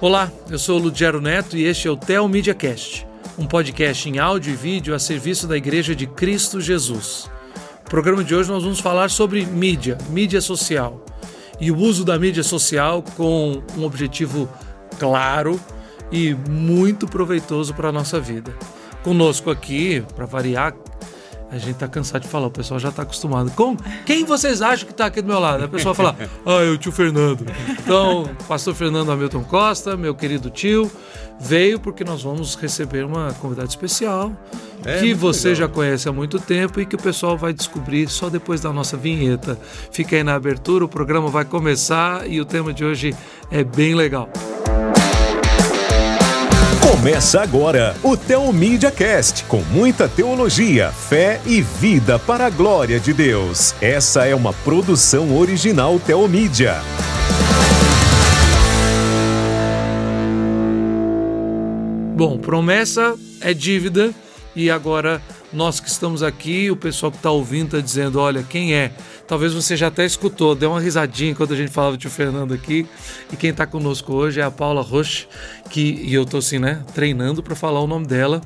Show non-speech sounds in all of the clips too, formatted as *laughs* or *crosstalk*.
Olá, eu sou Ludgero Neto e este é o Tel Media Cast, um podcast em áudio e vídeo a serviço da Igreja de Cristo Jesus. No programa de hoje nós vamos falar sobre mídia, mídia social e o uso da mídia social com um objetivo claro e muito proveitoso para a nossa vida. Conosco aqui, para variar, a gente tá cansado de falar, o pessoal já tá acostumado. Com quem vocês acham que tá aqui do meu lado? A pessoa fala, *laughs* ah, é o tio Fernando. Então, pastor Fernando Hamilton Costa, meu querido tio, veio porque nós vamos receber uma convidada especial é, que você legal. já conhece há muito tempo e que o pessoal vai descobrir só depois da nossa vinheta. Fica aí na abertura, o programa vai começar e o tema de hoje é bem legal. Começa agora o Teomídia Cast, com muita teologia, fé e vida para a glória de Deus. Essa é uma produção original Teomídia. Bom, promessa é dívida e agora nós que estamos aqui, o pessoal que está ouvindo está dizendo, olha, quem é? Talvez você já até escutou, deu uma risadinha quando a gente falava de o Fernando aqui. E quem está conosco hoje é a Paula Roche, que e eu estou assim, né, treinando para falar o nome dela.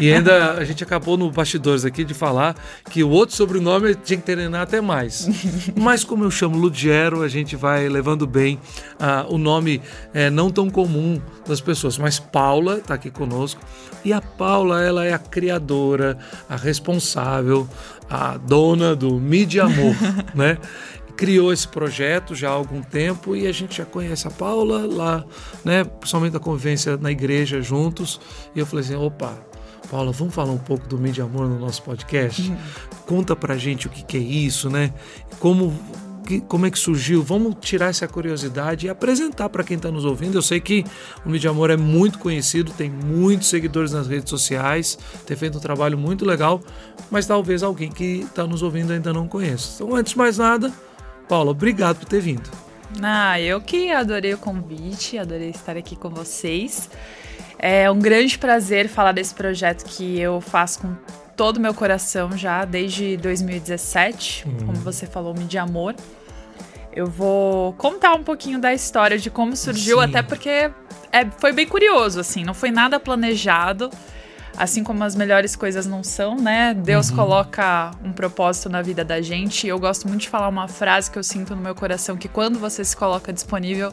E ainda a gente acabou no bastidores aqui de falar que o outro sobrenome tinha que treinar até mais. Mas como eu chamo Ludiero, a gente vai levando bem uh, o nome é, não tão comum das pessoas. Mas Paula está aqui conosco. E a Paula, ela é a criadora, a responsável, a dona do Mídia Amor, *laughs* né? Criou esse projeto já há algum tempo e a gente já conhece a Paula lá, né? Principalmente a convivência na igreja juntos. E eu falei assim: opa, Paula, vamos falar um pouco do Mídia Amor no nosso podcast? Uhum. Conta pra gente o que, que é isso, né? Como que, como é que surgiu? Vamos tirar essa curiosidade e apresentar para quem está nos ouvindo. Eu sei que o Mídia Amor é muito conhecido, tem muitos seguidores nas redes sociais, tem feito um trabalho muito legal, mas talvez alguém que está nos ouvindo ainda não conheça. Então, antes de mais nada, Paula, obrigado por ter vindo. Ah, eu que adorei o convite, adorei estar aqui com vocês. É um grande prazer falar desse projeto que eu faço com todo o meu coração já desde 2017, uhum. como você falou, de amor. Eu vou contar um pouquinho da história de como surgiu, Sim. até porque é, foi bem curioso, assim, não foi nada planejado assim como as melhores coisas não são, né? Deus uhum. coloca um propósito na vida da gente. E eu gosto muito de falar uma frase que eu sinto no meu coração: que quando você se coloca disponível,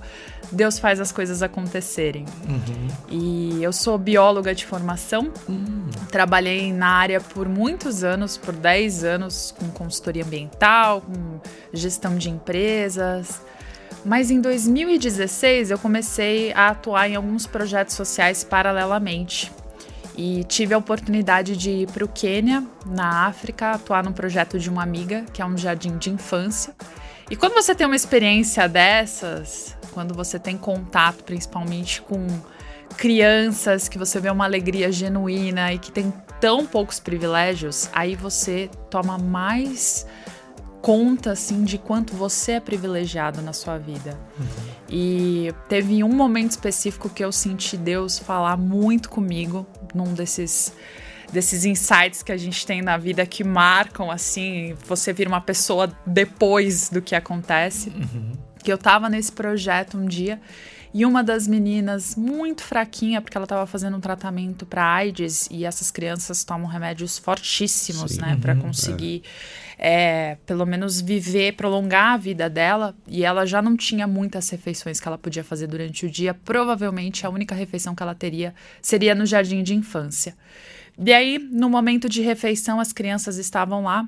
Deus faz as coisas acontecerem. Uhum. E eu sou bióloga de formação, uhum. trabalhei na área por muitos anos, por 10 anos, com consultoria ambiental, com gestão de empresas. Mas em 2016 eu comecei a atuar em alguns projetos sociais paralelamente. E tive a oportunidade de ir para o Quênia, na África, atuar num projeto de uma amiga, que é um jardim de infância. E quando você tem uma experiência dessas, quando você tem contato principalmente com crianças, que você vê uma alegria genuína e que tem tão poucos privilégios, aí você toma mais conta assim de quanto você é privilegiado na sua vida. Uhum. E teve um momento específico que eu senti Deus falar muito comigo num desses desses insights que a gente tem na vida que marcam assim, você vira uma pessoa depois do que acontece. Uhum. Que eu tava nesse projeto um dia e uma das meninas, muito fraquinha, porque ela estava fazendo um tratamento para AIDS, e essas crianças tomam remédios fortíssimos, Sim. né, para uhum, conseguir. É é, pelo menos viver, prolongar a vida dela, e ela já não tinha muitas refeições que ela podia fazer durante o dia, provavelmente a única refeição que ela teria seria no jardim de infância. E aí, no momento de refeição, as crianças estavam lá,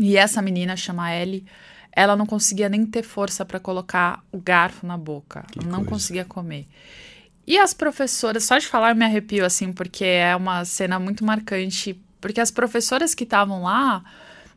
e essa menina, chama Ellie, ela não conseguia nem ter força para colocar o garfo na boca, que não coisa. conseguia comer. E as professoras, só de falar eu me arrepio assim, porque é uma cena muito marcante, porque as professoras que estavam lá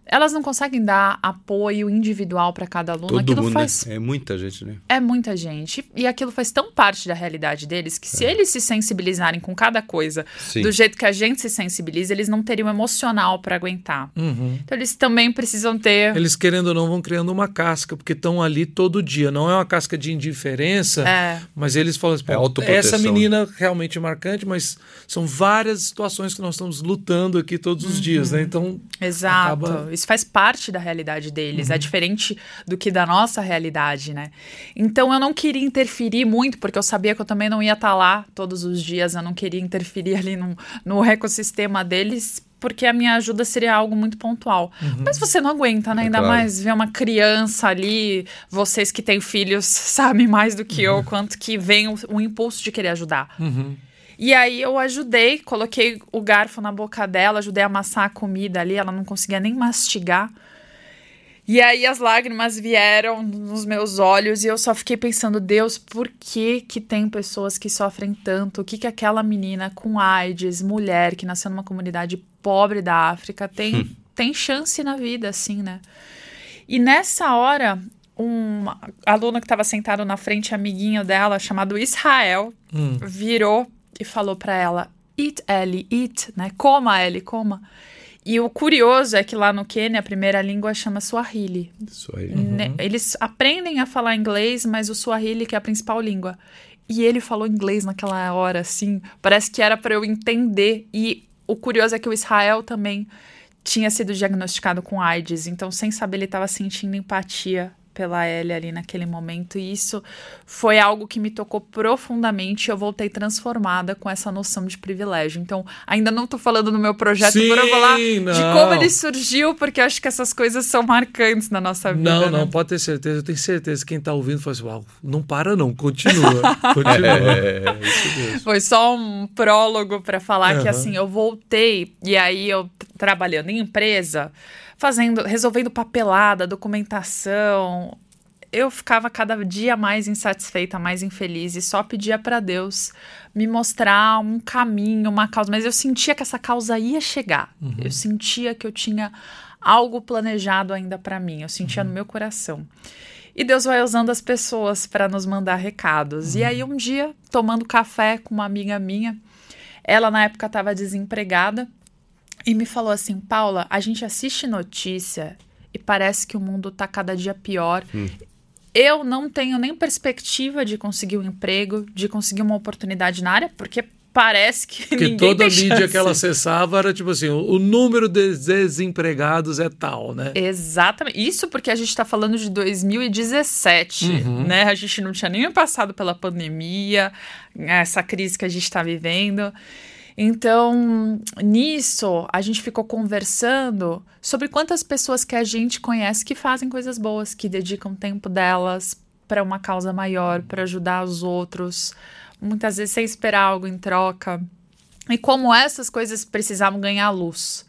elas não conseguem dar apoio individual para cada aluno. Todo aquilo mundo, faz... né? É muita gente, né? É muita gente. E aquilo faz tão parte da realidade deles que se é. eles se sensibilizarem com cada coisa Sim. do jeito que a gente se sensibiliza, eles não teriam emocional para aguentar. Uhum. Então eles também precisam ter. Eles, querendo ou não, vão criando uma casca, porque estão ali todo dia. Não é uma casca de indiferença, é. mas eles falam assim: é essa menina realmente é marcante, mas são várias situações que nós estamos lutando aqui todos os uhum. dias, né? Então. Exato. Acaba Isso faz parte da realidade deles. É uhum. É diferente do que da nossa realidade, né? Então eu não queria interferir muito, porque eu sabia que eu também não ia estar tá lá todos os dias. Eu não queria interferir ali no, no ecossistema deles, porque a minha ajuda seria algo muito pontual. Uhum. Mas você não aguenta, né? É Ainda claro. mais ver uma criança ali, vocês que têm filhos *laughs* sabem mais do que uhum. eu, quanto que vem o, o, impulso de querer ajudar. Uhum. E aí eu ajudei, coloquei o garfo na boca dela, ajudei a amassar a comida ali, ela não conseguia nem mastigar. E aí as lágrimas vieram nos meus olhos e eu só fiquei pensando, Deus, por que que tem pessoas que sofrem tanto? O que que aquela menina com AIDS, mulher que nasceu numa comunidade pobre da África tem hum. tem chance na vida assim, né? E nessa hora, um aluno que estava sentado na frente, amiguinho dela, chamado Israel, hum. virou e falou para ela: Eat, Ellie, eat, né? Coma, Ellie, coma. E o curioso é que lá no Quênia a primeira língua chama Swahili. Swahili. Né? Uhum. Eles aprendem a falar inglês, mas o Swahili que é a principal língua. E ele falou inglês naquela hora, assim, parece que era para eu entender. E o curioso é que o Israel também tinha sido diagnosticado com AIDS, então sem saber ele estava sentindo empatia pela Ellie ali naquele momento. E isso foi algo que me tocou profundamente. Eu voltei transformada com essa noção de privilégio. Então, ainda não tô falando no meu projeto Sim, para falar não. de como ele surgiu, porque acho que essas coisas são marcantes na nossa vida. Não, né? não, pode ter certeza. Eu tenho certeza que quem tá ouvindo fala assim: Uau, não para, não, continua. *laughs* continua. é, é, foi só um prólogo para falar uhum. que assim, eu voltei e aí eu trabalhando em empresa fazendo, resolvendo papelada, documentação. Eu ficava cada dia mais insatisfeita, mais infeliz e só pedia para Deus me mostrar um caminho, uma causa. Mas eu sentia que essa causa ia chegar. Uhum. Eu sentia que eu tinha algo planejado ainda para mim. Eu sentia uhum. no meu coração. E Deus vai usando as pessoas para nos mandar recados. Uhum. E aí, um dia, tomando café com uma amiga minha, ela na época estava desempregada e me falou assim: Paula, a gente assiste notícia e parece que o mundo tá cada dia pior. Hum. Eu não tenho nem perspectiva de conseguir um emprego, de conseguir uma oportunidade na área, porque parece que Porque ninguém toda a mídia que ela acessava era tipo assim, o, número de desempregados é tal, né? Exatamente. Isso porque a gente está falando de 2017, uhum. né? A gente não tinha nem passado pela pandemia, essa crise que a gente está vivendo. Então, nisso, a gente ficou conversando sobre quantas pessoas que a gente conhece que fazem coisas boas, que dedicam tempo delas para uma causa maior, para ajudar os outros, muitas vezes sem esperar algo em troca. E como essas coisas precisavam ganhar luz.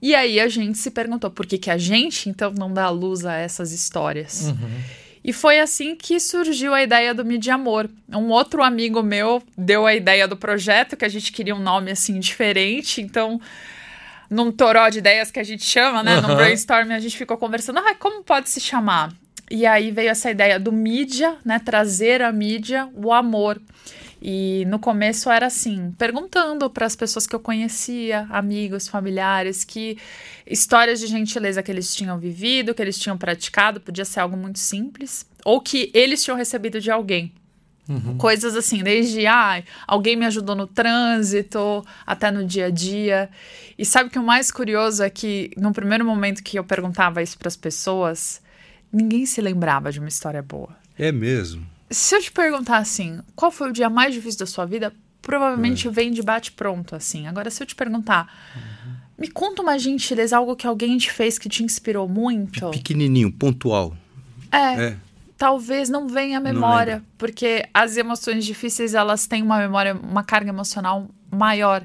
E aí a gente se perguntou por que, que a gente então não dá luz a essas histórias. Uhum. E foi assim que surgiu a ideia do Mídia Amor. Um outro amigo meu deu a ideia do projeto, que a gente queria um nome assim diferente, então num toró de ideias que a gente chama, né, uhum. num brainstorm, a gente ficou conversando, ah, como pode se chamar? E aí veio essa ideia do mídia, né, trazer a mídia o amor. E no começo era assim, perguntando para as pessoas que eu conhecia, amigos, familiares, que histórias de gentileza que eles tinham vivido, que eles tinham praticado, podia ser algo muito simples, ou que eles tinham recebido de alguém. Uhum. Coisas assim, desde ah, alguém me ajudou no trânsito, até no dia a dia. E sabe que o mais curioso é que no primeiro momento que eu perguntava isso para as pessoas, ninguém se lembrava de uma história boa. É mesmo? Se eu te perguntar assim, qual foi o dia mais difícil da sua vida, provavelmente é. vem de bate-pronto, assim. Agora, se eu te perguntar, uhum. me conta uma gentileza, algo que alguém te fez que te inspirou muito. Pequenininho, pontual. É. é. Talvez não venha a memória, porque as emoções difíceis, elas têm uma memória, uma carga emocional maior.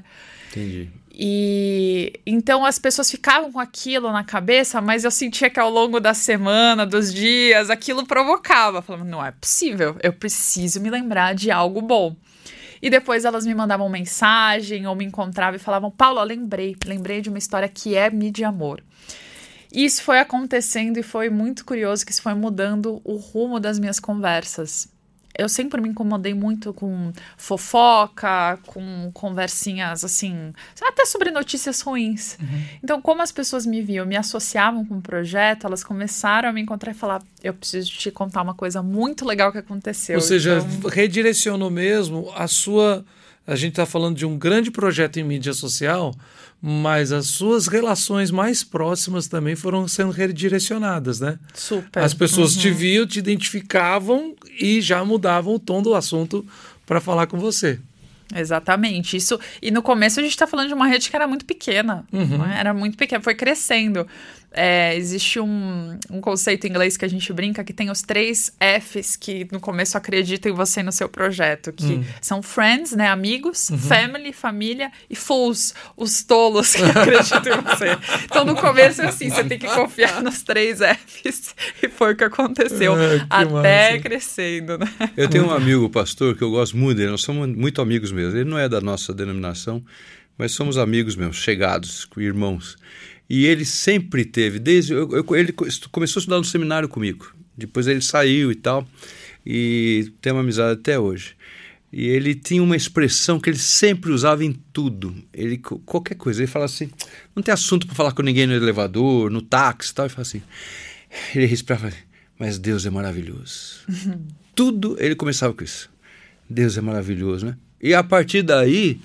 Entendi. E então as pessoas ficavam com aquilo na cabeça, mas eu sentia que ao longo da semana, dos dias, aquilo provocava. Falava, não é possível, eu preciso me lembrar de algo bom. E depois elas me mandavam mensagem ou me encontravam e falavam: Paulo, lembrei, lembrei de uma história que é mídia amor. Isso foi acontecendo e foi muito curioso que isso foi mudando o rumo das minhas conversas eu sempre me incomodei muito com fofoca, com conversinhas assim, até sobre notícias ruins. Uhum. Então, como as pessoas me viam, me associavam com o projeto, elas começaram a me encontrar e falar: eu preciso te contar uma coisa muito legal que aconteceu. Ou seja, então... redirecionou mesmo a sua A gente está falando de um grande projeto em mídia social, mas as suas relações mais próximas também foram sendo redirecionadas, né? Super. As pessoas te viam, te identificavam e já mudavam o tom do assunto para falar com você. Exatamente. Isso. E no começo a gente está falando de uma rede que era muito pequena. né? Era muito pequena, foi crescendo. É, existe um, um conceito em inglês que a gente brinca que tem os três Fs que no começo acreditam em você e no seu projeto, que são friends, né, amigos, family, família e fools, os tolos que *laughs* acreditam em você. Então no começo é assim, você tem que confiar nos três Fs e foi o que aconteceu Ah, que até massa. crescendo, né? Eu tenho um amigo, pastor, que eu gosto muito dele, nós somos muito amigos mesmo. Ele não é da nossa denominação, mas somos amigos mesmo, chegados, irmãos. E ele sempre teve, desde. eu- eu- ele co- começou a estudar no seminário comigo. Depois ele saiu e tal. E tem uma amizade até hoje. E ele tinha uma expressão que ele sempre usava em tudo. Ele qualquer coisa, ele fala assim: não tem assunto para falar com ninguém no elevador, no táxi, e tal. Ele fala assim. Ele respirava, mas Deus é maravilhoso. *laughs* Tudo ele começava com isso. Deus é maravilhoso, né? E a partir daí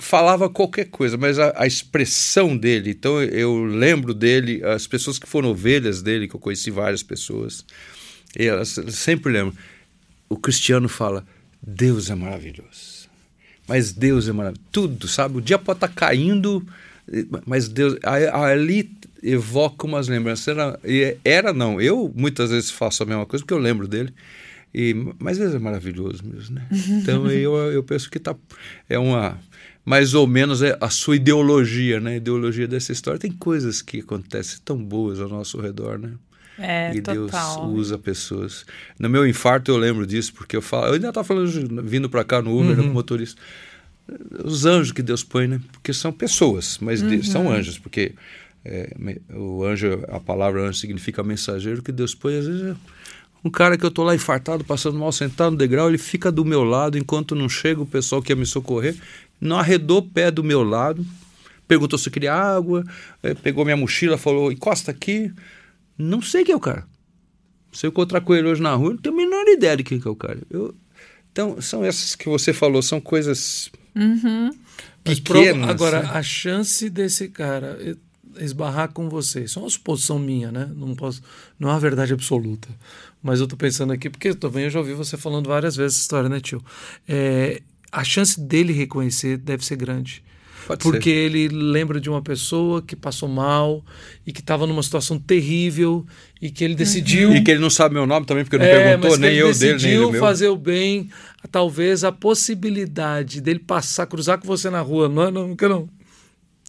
falava qualquer coisa, mas a, a expressão dele, então eu lembro dele, as pessoas que foram ovelhas dele, que eu conheci várias pessoas, e elas sempre lembram. O cristiano fala: Deus é maravilhoso. Mas Deus é maravilhoso. Tudo, sabe? O dia pode estar caindo, mas Deus. Ali evoca umas lembranças. Era, era não. Eu muitas vezes faço a mesma coisa porque eu lembro dele. E, mas Deus é maravilhoso mesmo, né? *laughs* Então eu, eu penso que tá, é uma. Mais ou menos é a sua ideologia, né? A ideologia dessa história. Tem coisas que acontecem tão boas ao nosso redor, né? É, e Deus total. usa pessoas. No meu infarto eu lembro disso, porque eu falo, eu ainda estava falando, vindo para cá no Uber, como motorista. Os anjos que Deus põe, né? Porque são pessoas, mas de- são anjos, porque é, o anjo, a palavra anjo significa mensageiro, que Deus põe, às vezes, é um cara que eu tô lá infartado, passando mal, sentado no degrau, ele fica do meu lado enquanto não chega o pessoal que ia me socorrer, não arredou o pé do meu lado, perguntou se eu queria água, eh, pegou minha mochila, falou, encosta aqui. Não sei quem é o cara. Se eu encontrar com ele hoje na rua, não tenho a menor ideia de quem que é o cara. Eu- então, são essas que você falou, são coisas prova- pequenas. agora, né? a chance desse cara esbarrar com você, isso é uma suposição minha, né? Não posso, não é uma verdade absoluta. Mas eu tô pensando aqui, porque também eu já ouvi você falando várias vezes essa história, né, tio? É, a chance dele reconhecer deve ser grande. Pode porque ser. ele lembra de uma pessoa que passou mal e que estava numa situação terrível e que ele decidiu. E que ele não sabe meu nome também, porque não É, perguntou nem ele eu dele, nem decidiu ele meu. fazer o bem, talvez a possibilidade dele passar, cruzar com você na rua, não, é- não, não,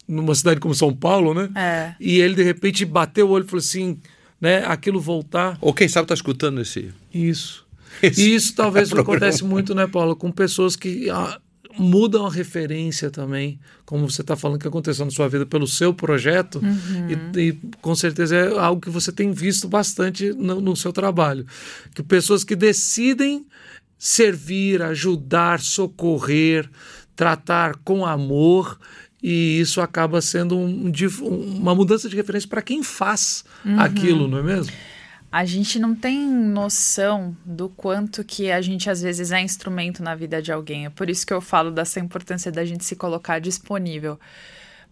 numa cidade como São Paulo, né? É. E ele de repente bateu o olho e falou assim, né? Aquilo voltar, Ou quem sabe tá escutando esse. isso. Esse E isso talvez *laughs* programa. acontece muito, né, Paulo, com pessoas que ah, mudam a referência também, como você está falando que aconteceu na sua vida pelo seu projeto, e, e com certeza é algo que você tem visto bastante no, no seu trabalho. Que pessoas que decidem servir, ajudar, socorrer, tratar com amor, e isso acaba sendo um uma mudança de referência para quem faz aquilo, não é mesmo? A gente não tem noção do quanto que a gente às vezes é instrumento na vida de alguém. É por isso que eu falo dessa importância da gente se colocar disponível.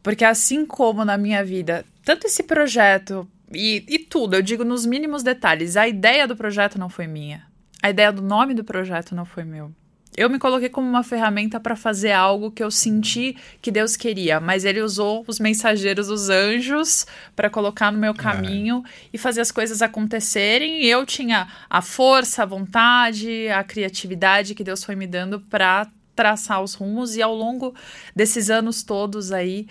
Porque assim como na minha vida, tanto esse projeto e, e tudo, eu digo nos mínimos detalhes, a ideia do projeto não foi minha. A ideia do nome do projeto não foi meu. Eu me coloquei como uma ferramenta para fazer algo que eu senti que Deus queria, mas ele usou os mensageiros, os anjos, para colocar no meu caminho e fazer as coisas acontecerem. E eu tinha a força, a vontade, a criatividade que Deus foi me dando para traçar os rumos. E ao longo desses anos todos aí,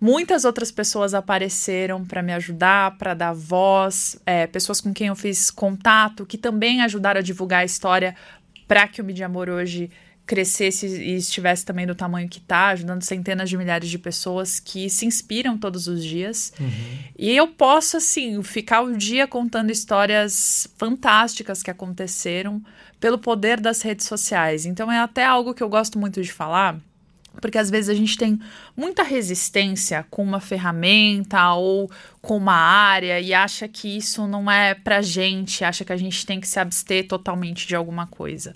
Muitas outras pessoas apareceram para me ajudar, para dar voz, é, pessoas com quem eu fiz contato, que também ajudaram a divulgar a história para que o Mídia Amor hoje crescesse e estivesse também do tamanho que está, ajudando centenas de milhares de pessoas que se inspiram todos os dias. E eu posso, assim, ficar o dia contando histórias fantásticas que aconteceram pelo poder das redes sociais. Então é até algo que eu gosto muito de falar, porque às vezes a gente tem muita resistência com uma ferramenta ou com uma área e acha que isso não é pra gente, acha que a gente tem que se abster totalmente de alguma coisa.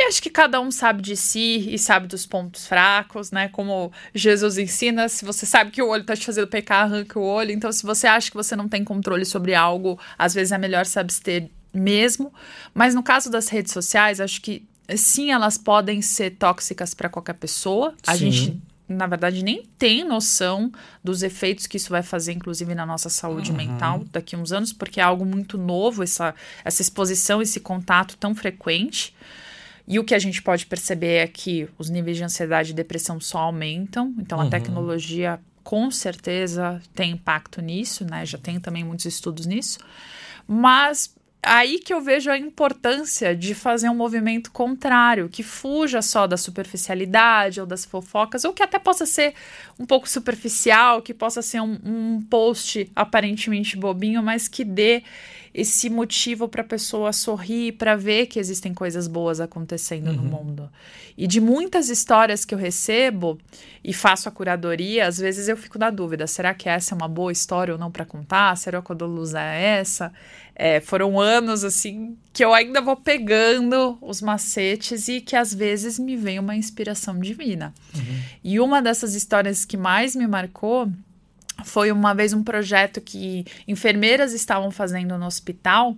E a acho que cada um sabe de si e sabe dos pontos fracos, né? Como Jesus ensina, se você sabe que o olho tá te fazendo pecar, arranca o olho. Então, se você acha que você não tem controle sobre algo, às vezes é melhor se abster mesmo. Mas no caso das redes sociais, acho que sim, elas podem ser tóxicas para qualquer pessoa. A Sim. gente, na verdade, nem tem noção dos efeitos que isso vai fazer, inclusive na nossa saúde mental daqui a uns anos, porque é algo muito novo, essa, essa exposição, esse contato tão frequente. E o que a gente pode perceber é que os níveis de ansiedade e depressão só aumentam. Então, a tecnologia, com certeza, tem impacto nisso, né? Já tem também muitos estudos nisso. Mas aí que eu vejo a importância de fazer um movimento contrário, que fuja só da superficialidade ou das fofocas, ou que até possa ser um pouco superficial, que possa ser um, um post aparentemente bobinho, mas que dê esse motivo para a pessoa sorrir, para ver que existem coisas boas acontecendo no mundo. E de muitas histórias que eu recebo e faço a curadoria, às vezes eu fico na dúvida: será que essa é uma boa história ou não para contar? Será que a luz é essa? É, foram anos assim que eu ainda vou pegando os macetes e que às vezes me vem uma inspiração divina. E uma dessas histórias que mais me marcou foi uma vez um projeto que enfermeiras estavam fazendo no hospital,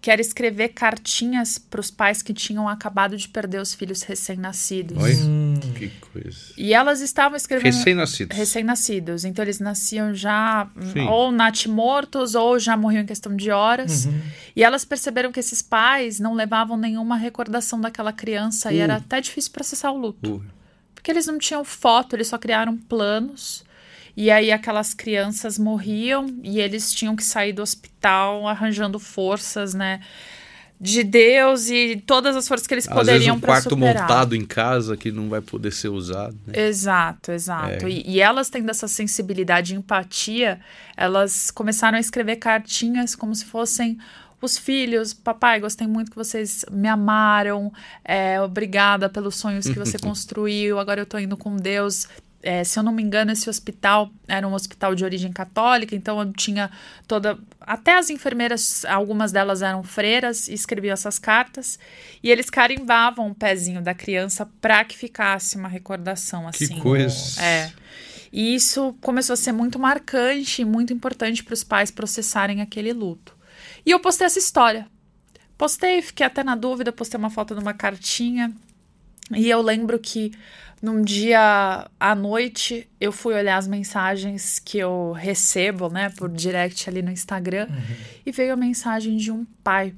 que era escrever cartinhas para os pais que tinham acabado de perder os filhos recém-nascidos. Oi? Hum. Que coisa. E elas estavam escrevendo Recém-nascidos. recém-nascidos. Então eles nasciam já Sim. ou natimortos ou já morriam em questão de horas. E elas perceberam que esses pais não levavam nenhuma recordação daquela criança e Uh. era até difícil processar o luto. Uh, Porque eles não tinham foto, eles só criaram planos. E aí aquelas crianças morriam e eles tinham que sair do hospital arranjando forças, né? De Deus e todas as forças que eles Às vezes poderiam um para quarto superar. montado em casa que não vai poder ser usado. Né? Exato, exato. É. E, e elas tendo essa sensibilidade e empatia, elas começaram a escrever cartinhas como se fossem os filhos. Papai, gostei muito que vocês me amaram. é, obrigada pelos sonhos que você *laughs* construiu. Agora eu tô indo com Deus. É, se eu não me engano, esse hospital era um hospital de origem católica, então eu tinha toda. Até as enfermeiras, algumas delas eram freiras, e escreviam essas cartas, e eles carimbavam o pezinho da criança para que ficasse uma recordação Que assim. coisa. É. E isso começou a ser muito marcante e muito importante para os pais processarem aquele luto. E eu postei essa história. Postei, fiquei até na dúvida, postei uma foto de uma cartinha. E eu lembro que num dia à noite eu fui olhar as mensagens que eu recebo, né, por direct ali no Instagram, e veio a mensagem de um pai.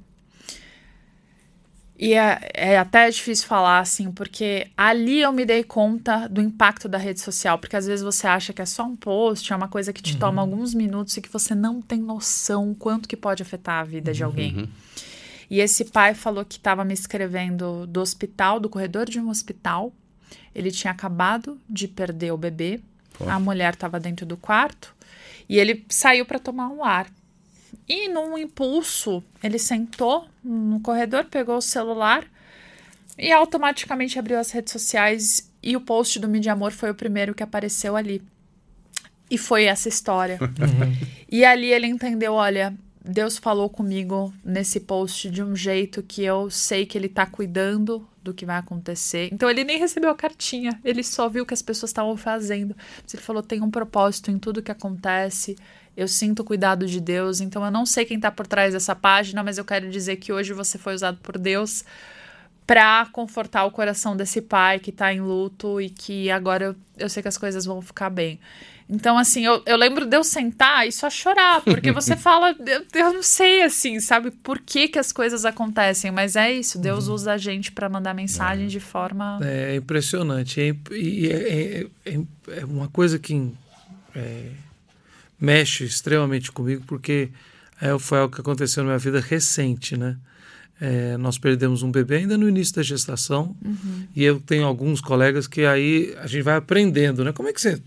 E é, é até difícil falar assim, porque ali eu me dei conta do impacto da rede social, porque às vezes você acha que é só um post, é uma coisa que te toma alguns minutos e que você não tem noção quanto que pode afetar a vida de alguém. E esse pai falou que estava me escrevendo do hospital, do corredor de um hospital. Ele tinha acabado de perder o bebê. Pô. A mulher estava dentro do quarto e ele saiu para tomar um ar. E num impulso, ele sentou no corredor, pegou o celular e automaticamente abriu as redes sociais e o post do Mídia Amor foi o primeiro que apareceu ali. E foi essa história. E ali ele entendeu, olha, Deus falou comigo nesse post de um jeito que eu sei que ele tá cuidando do que vai acontecer. Então ele nem recebeu a cartinha, ele só viu o que as pessoas estavam fazendo. Ele falou: tem um propósito em tudo que acontece. Eu sinto o cuidado de Deus, então eu não sei quem tá por trás dessa página, mas eu quero dizer que hoje você foi usado por Deus para confortar o coração desse pai que tá em luto e que agora eu, eu sei que as coisas vão ficar bem. Então, assim, eu, eu lembro de eu sentar e só chorar, porque você *laughs* fala, eu, eu não sei, assim, sabe, por que, que as coisas acontecem, mas é isso, Deus usa a gente para mandar mensagem de forma. É impressionante. É, e é, é- é- é uma coisa que é, mexe extremamente comigo, porque é, foi algo que aconteceu na minha vida recente, né? É, nós perdemos um bebê ainda no início da gestação e eu tenho alguns colegas que aí a gente vai aprendendo, né? Como é que você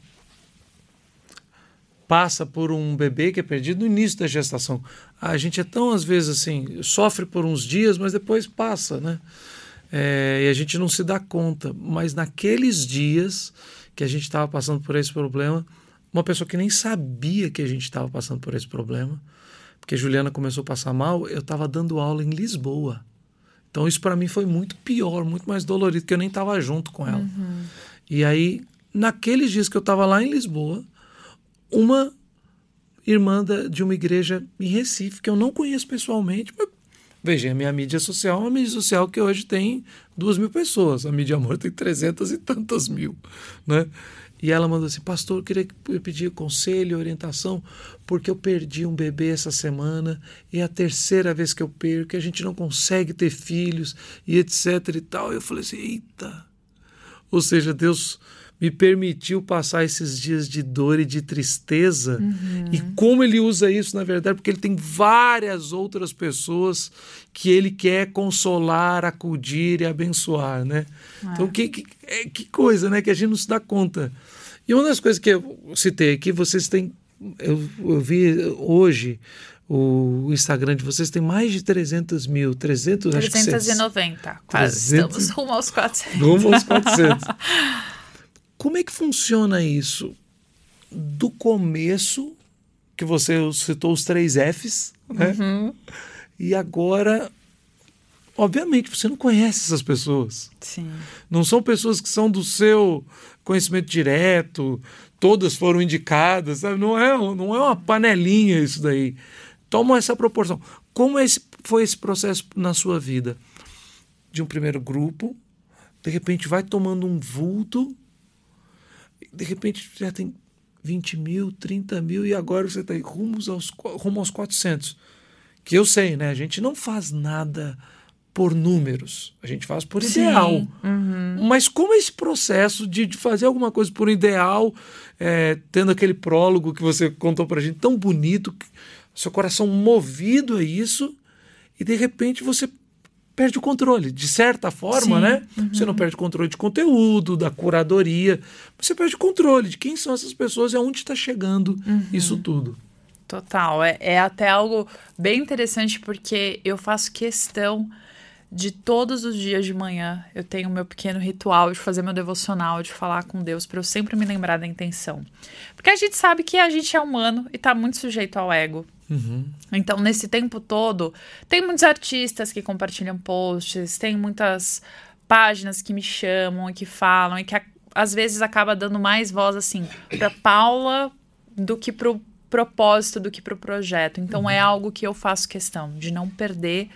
passa por um bebê que é perdido no início da gestação? A gente é tão, às vezes, assim, sofre por uns dias, mas depois passa, né? É, e a gente não se dá conta. Mas naqueles dias que a gente estava passando por esse problema, uma pessoa que nem sabia que a gente estava passando por esse problema, porque Juliana começou a passar mal, eu estava dando aula em Lisboa. Então isso para mim foi muito pior, muito mais dolorido, porque eu nem estava junto com ela. Uhum. E aí, naqueles dias que eu estava lá em Lisboa, uma irmã de uma igreja em Recife, que eu não conheço pessoalmente, mas veja, a minha mídia social é uma mídia social que hoje tem duas mil pessoas. A mídia amor tem trezentas e tantas mil, né? E ela mandou assim, pastor, eu queria pedir conselho, orientação, porque eu perdi um bebê essa semana e é a terceira vez que eu perco, a gente não consegue ter filhos e etc e tal. Eu falei assim, eita. Ou seja, Deus me permitiu passar esses dias de dor e de tristeza. Uhum. E como ele usa isso, na verdade, porque ele tem várias outras pessoas que ele quer consolar, acudir e abençoar, né? É. Então, que, que, é, que coisa, né? Que a gente não se dá conta. E uma das coisas que eu citei aqui, vocês têm. Eu, eu vi hoje o Instagram de vocês tem mais de 300 mil, 300, 390, acho que quase 300, estamos rumo aos 400. Rumo aos 400. *laughs* Como é que funciona isso? Do começo, que você citou os três Fs, né? Uhum. E agora, obviamente, você não conhece essas pessoas. Sim. Não são pessoas que são do seu conhecimento direto, todas foram indicadas, sabe? Não é, não é uma panelinha isso daí. Toma essa proporção. Como esse, foi esse processo na sua vida? De um primeiro grupo, de repente vai tomando um vulto de repente já tem 20 mil, 30 mil e agora você está rumo aos, rumo aos 400. Que eu sei, né? A gente não faz nada por números, a gente faz por Sim. ideal. Uhum. Mas como esse processo de, de, fazer alguma coisa por ideal, é, tendo aquele prólogo que você contou para a gente tão bonito, seu coração movido a isso, e de repente você perde o controle, de certa forma, Sim. né? Uhum. Você não perde o controle de conteúdo, da curadoria, você perde o controle de quem são essas pessoas e aonde está chegando uhum. isso tudo. Total, é, é até algo bem interessante porque eu faço questão de todos os dias de manhã eu tenho o meu pequeno ritual de fazer meu devocional, de falar com Deus, para eu sempre me lembrar da intenção. Porque a gente sabe que a gente é humano e está muito sujeito ao ego. Uhum. Então, nesse tempo todo, tem muitos artistas que compartilham posts, tem muitas páginas que me chamam e que falam, e que a, às vezes acaba dando mais voz, assim, para Paula do que para o propósito, do que para o projeto. Então, uhum. é algo que eu faço questão de não perder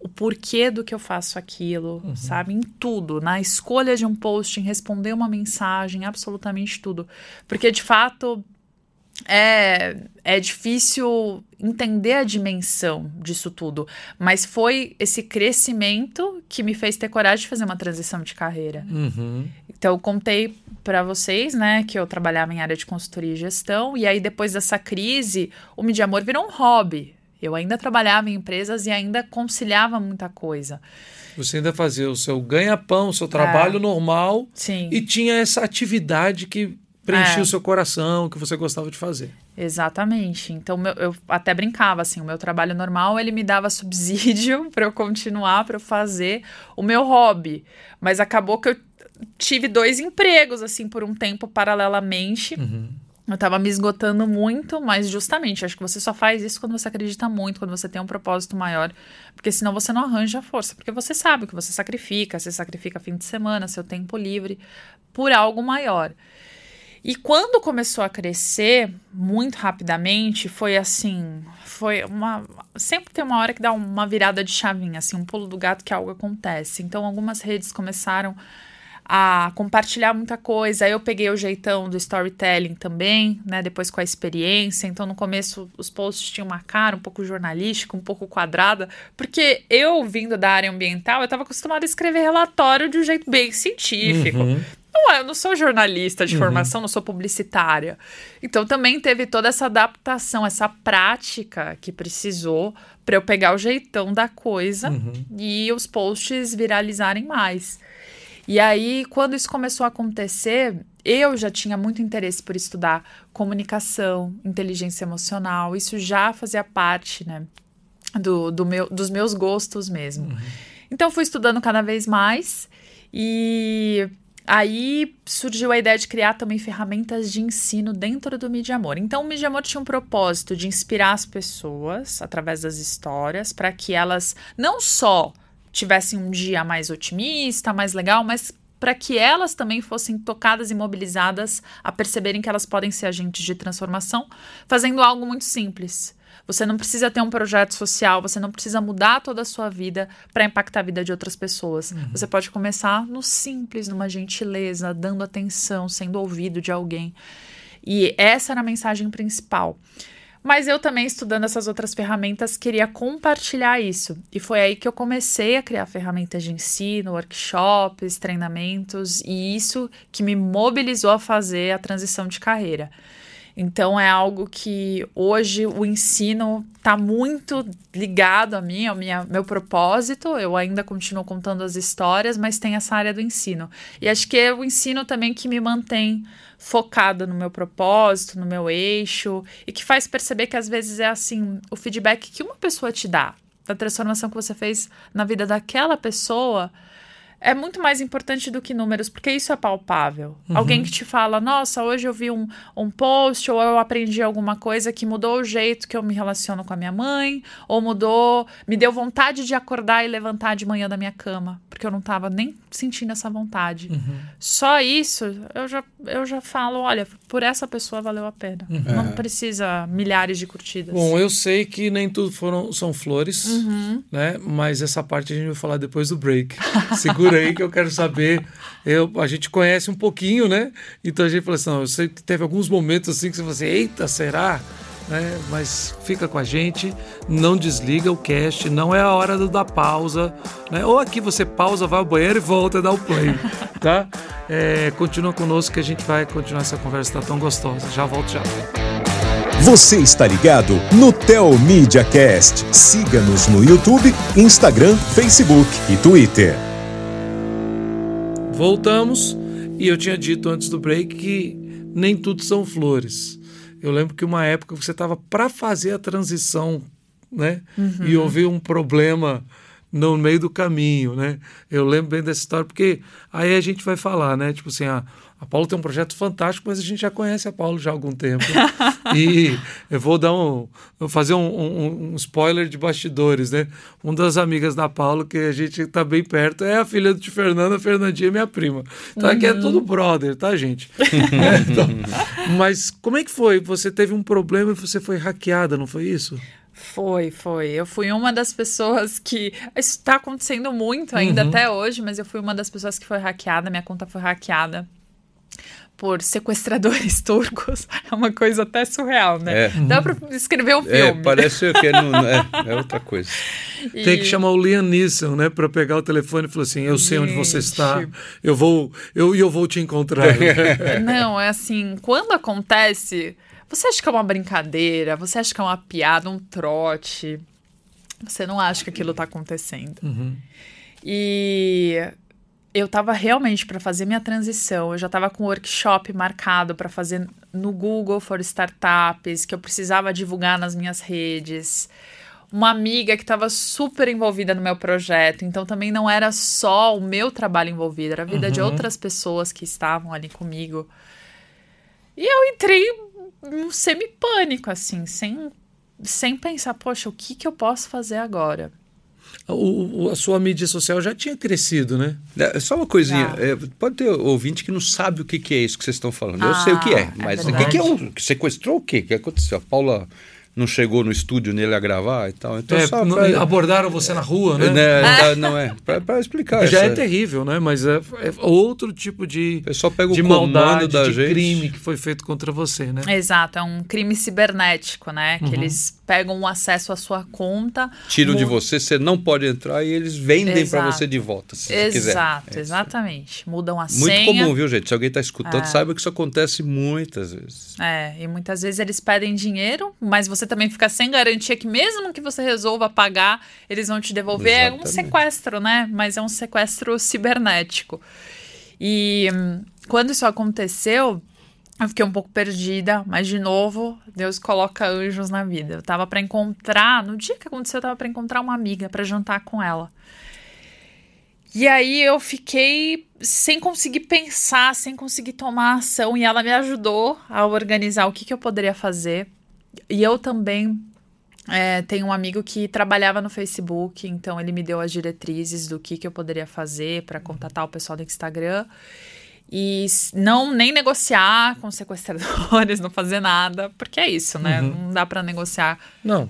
o porquê do que eu faço aquilo, uhum. sabe? Em tudo, na escolha de um post, em responder uma mensagem, absolutamente tudo. Porque, de fato, é, é difícil entender a dimensão disso tudo, mas foi esse crescimento que me fez ter coragem de fazer uma transição de carreira. Uhum. Então, eu contei para vocês, né, que eu trabalhava em área de consultoria e gestão, e aí depois dessa crise, o Mídia Amor virou um hobby. Eu ainda trabalhava em empresas e ainda conciliava muita coisa. Você ainda fazia o seu ganha-pão, o seu trabalho é. normal, Sim. e tinha essa atividade que preenchia é. o seu coração, que você gostava de fazer. Exatamente. Então meu, eu até brincava assim, o meu trabalho normal ele me dava *laughs* subsídio para eu continuar, para eu fazer o meu hobby, mas acabou que eu tive dois empregos assim por um tempo paralelamente. Uhum. Eu tava me esgotando muito, mas justamente, acho que você só faz isso quando você acredita muito, quando você tem um propósito maior, porque senão você não arranja força, porque você sabe que você sacrifica, você sacrifica fim de semana, seu tempo livre, por algo maior. E quando começou a crescer muito rapidamente, foi assim, foi uma sempre tem uma hora que dá uma virada de chavinha, assim, um pulo do gato que algo acontece. Então algumas redes começaram a compartilhar muita coisa. Aí eu peguei o jeitão do storytelling também, né? Depois com a experiência. Então, no começo, os posts tinham uma cara um pouco jornalística, um pouco quadrada, porque eu, vindo da área ambiental, eu estava acostumada a escrever relatório de um jeito bem científico. Uhum. Não, eu não sou jornalista de uhum. formação, não sou publicitária. Então também teve toda essa adaptação, essa prática que precisou para eu pegar o jeitão da coisa uhum. e os posts viralizarem mais. E aí, quando isso começou a acontecer, eu já tinha muito interesse por estudar comunicação, inteligência emocional. Isso já fazia parte, né, do, do meu, dos meus gostos mesmo. Uhum. Então, fui estudando cada vez mais e Aí surgiu a ideia de criar também ferramentas de ensino dentro do Mídia Amor. Então, o Mídia Amor tinha um propósito de inspirar as pessoas através das histórias para que elas não só tivessem um dia mais otimista, mais legal, mas para que elas também fossem tocadas e mobilizadas a perceberem que elas podem ser agentes de transformação, fazendo algo muito simples. Você não precisa ter um projeto social, você não precisa mudar toda a sua vida para impactar a vida de outras pessoas. Uhum. Você pode começar no simples, numa gentileza, dando atenção, sendo ouvido de alguém. E essa era a mensagem principal. Mas eu também, estudando essas outras ferramentas, queria compartilhar isso. E foi aí que eu comecei a criar ferramentas de ensino, workshops, treinamentos, e isso que me mobilizou a fazer a transição de carreira. Então é algo que hoje o ensino está muito ligado a mim, ao minha, meu propósito. Eu ainda continuo contando as histórias, mas tem essa área do ensino. E acho que é o ensino também que me mantém focada no meu propósito, no meu eixo, e que faz perceber que às vezes é assim, o feedback que uma pessoa te dá, da transformação que você fez na vida daquela pessoa, é muito mais importante do que números, porque isso é palpável. Uhum. Alguém que te fala, nossa, hoje eu vi um, um post, ou eu aprendi alguma coisa que mudou o jeito que eu me relaciono com a minha mãe, ou mudou, me deu vontade de acordar e levantar de manhã da minha cama, porque eu não estava nem sentindo essa vontade. Uhum. Só isso, eu já, eu já falo, olha, por essa pessoa valeu a pena. Uhum. Não precisa milhares de curtidas. Bom, eu sei que nem tudo foram, são flores, uhum. né? Mas essa parte a gente vai falar depois do break. Segura aí que eu quero saber. Eu, a gente conhece um pouquinho, né? Então a gente falou assim: não, eu sei que teve alguns momentos assim que você falou assim: eita, será? Né? Mas fica com a gente, não desliga o cast, não é a hora de dar pausa, né? Ou aqui você pausa, vai ao banheiro e volta a dar o play, *laughs* tá? É, continua conosco que a gente vai continuar essa conversa, tá tão gostosa. Já volto já. Você está ligado no Tel Media Cast. Siga-nos no YouTube, Instagram, Facebook e Twitter. Voltamos e eu tinha dito antes do break que nem tudo são flores. Eu lembro que uma época você estava para fazer a transição, né? Uhum. E houve um problema no meio do caminho, né? Eu lembro bem dessa história porque aí a gente vai falar, né? Tipo assim, a, a Paulo tem um projeto fantástico, mas a gente já conhece a Paulo já há algum tempo. *laughs* e eu vou dar um, vou fazer um, um, um, spoiler de bastidores, né? Uma das amigas da Paulo que a gente está bem perto é a filha de Fernanda, a Fernandinha, minha prima. Então uhum. aqui é uhum. tudo brother, tá, gente? é, *laughs* então, mas como é que foi? Você teve um problema e você foi hackeada, não foi isso? Foi, foi. Eu fui uma das pessoas que. Isso está acontecendo muito ainda uhum. até hoje, mas eu fui uma das pessoas que foi hackeada, minha conta foi hackeada por sequestradores *laughs* turcos é uma coisa até surreal, né? É. Dá pra escrever um é, filme. É, parece que é, no, é, é outra coisa. E... Tem que chamar o Liam Neeson, né, para pegar o telefone e falar assim: eu sei Gente. onde você está, eu vou, eu, eu vou te encontrar. *laughs* Não, é assim, quando acontece, você acha que é uma brincadeira, você acha que é uma piada, um trote, você não acha que aquilo está acontecendo. Uhum. E eu estava realmente para fazer minha transição, eu já estava com o workshop marcado para fazer no Google for Startups, que eu precisava divulgar nas minhas redes. Uma amiga que estava super envolvida no meu projeto, então também não era só o meu trabalho envolvido, era a vida uhum. de outras pessoas que estavam ali comigo. E eu entrei num semi-pânico, assim, sem, sem pensar, poxa, o que, que eu posso fazer agora? O, a sua mídia social já tinha crescido, né? É, só uma coisinha. É, pode ter ouvinte que não sabe o que, que é isso que vocês estão falando. Ah, Eu sei o que é, é mas é o que, que é um. Sequestrou o quê? O que aconteceu? A Paula não chegou no estúdio nele a gravar e tal. Então, é, pra... Abordaram você na rua, né? né *laughs* não é. Para explicar. Já é terrível, né? Mas é, é outro tipo de, o pega de o maldade, da de gente. crime que foi feito contra você, né? Exato, é um crime cibernético, né? Uhum. Que eles pegam o acesso à sua conta. Tiram de você, você não pode entrar e eles vendem para você de volta, se Exato, quiser. Exato, exatamente. Mudam a muito senha. Muito comum, viu, gente? Se alguém está escutando, é. saiba que isso acontece muitas vezes. É, e muitas vezes eles pedem dinheiro, mas você também fica sem garantia que mesmo que você resolva pagar, eles vão te devolver. Exatamente. É um sequestro, né? Mas é um sequestro cibernético. E hum, quando isso aconteceu, eu fiquei um pouco perdida, mas de novo, Deus coloca anjos na vida. Eu tava para encontrar, no dia que aconteceu, eu tava para encontrar uma amiga para jantar com ela. E aí eu fiquei sem conseguir pensar, sem conseguir tomar ação, e ela me ajudou a organizar o que, que eu poderia fazer. E eu também É, tem um amigo que trabalhava no Facebook, então ele me deu as diretrizes do que, que eu poderia fazer para contatar o pessoal do Instagram. E não nem negociar com sequestradores, *laughs* não fazer nada, porque é isso, né? Uhum. Não dá para negociar Não.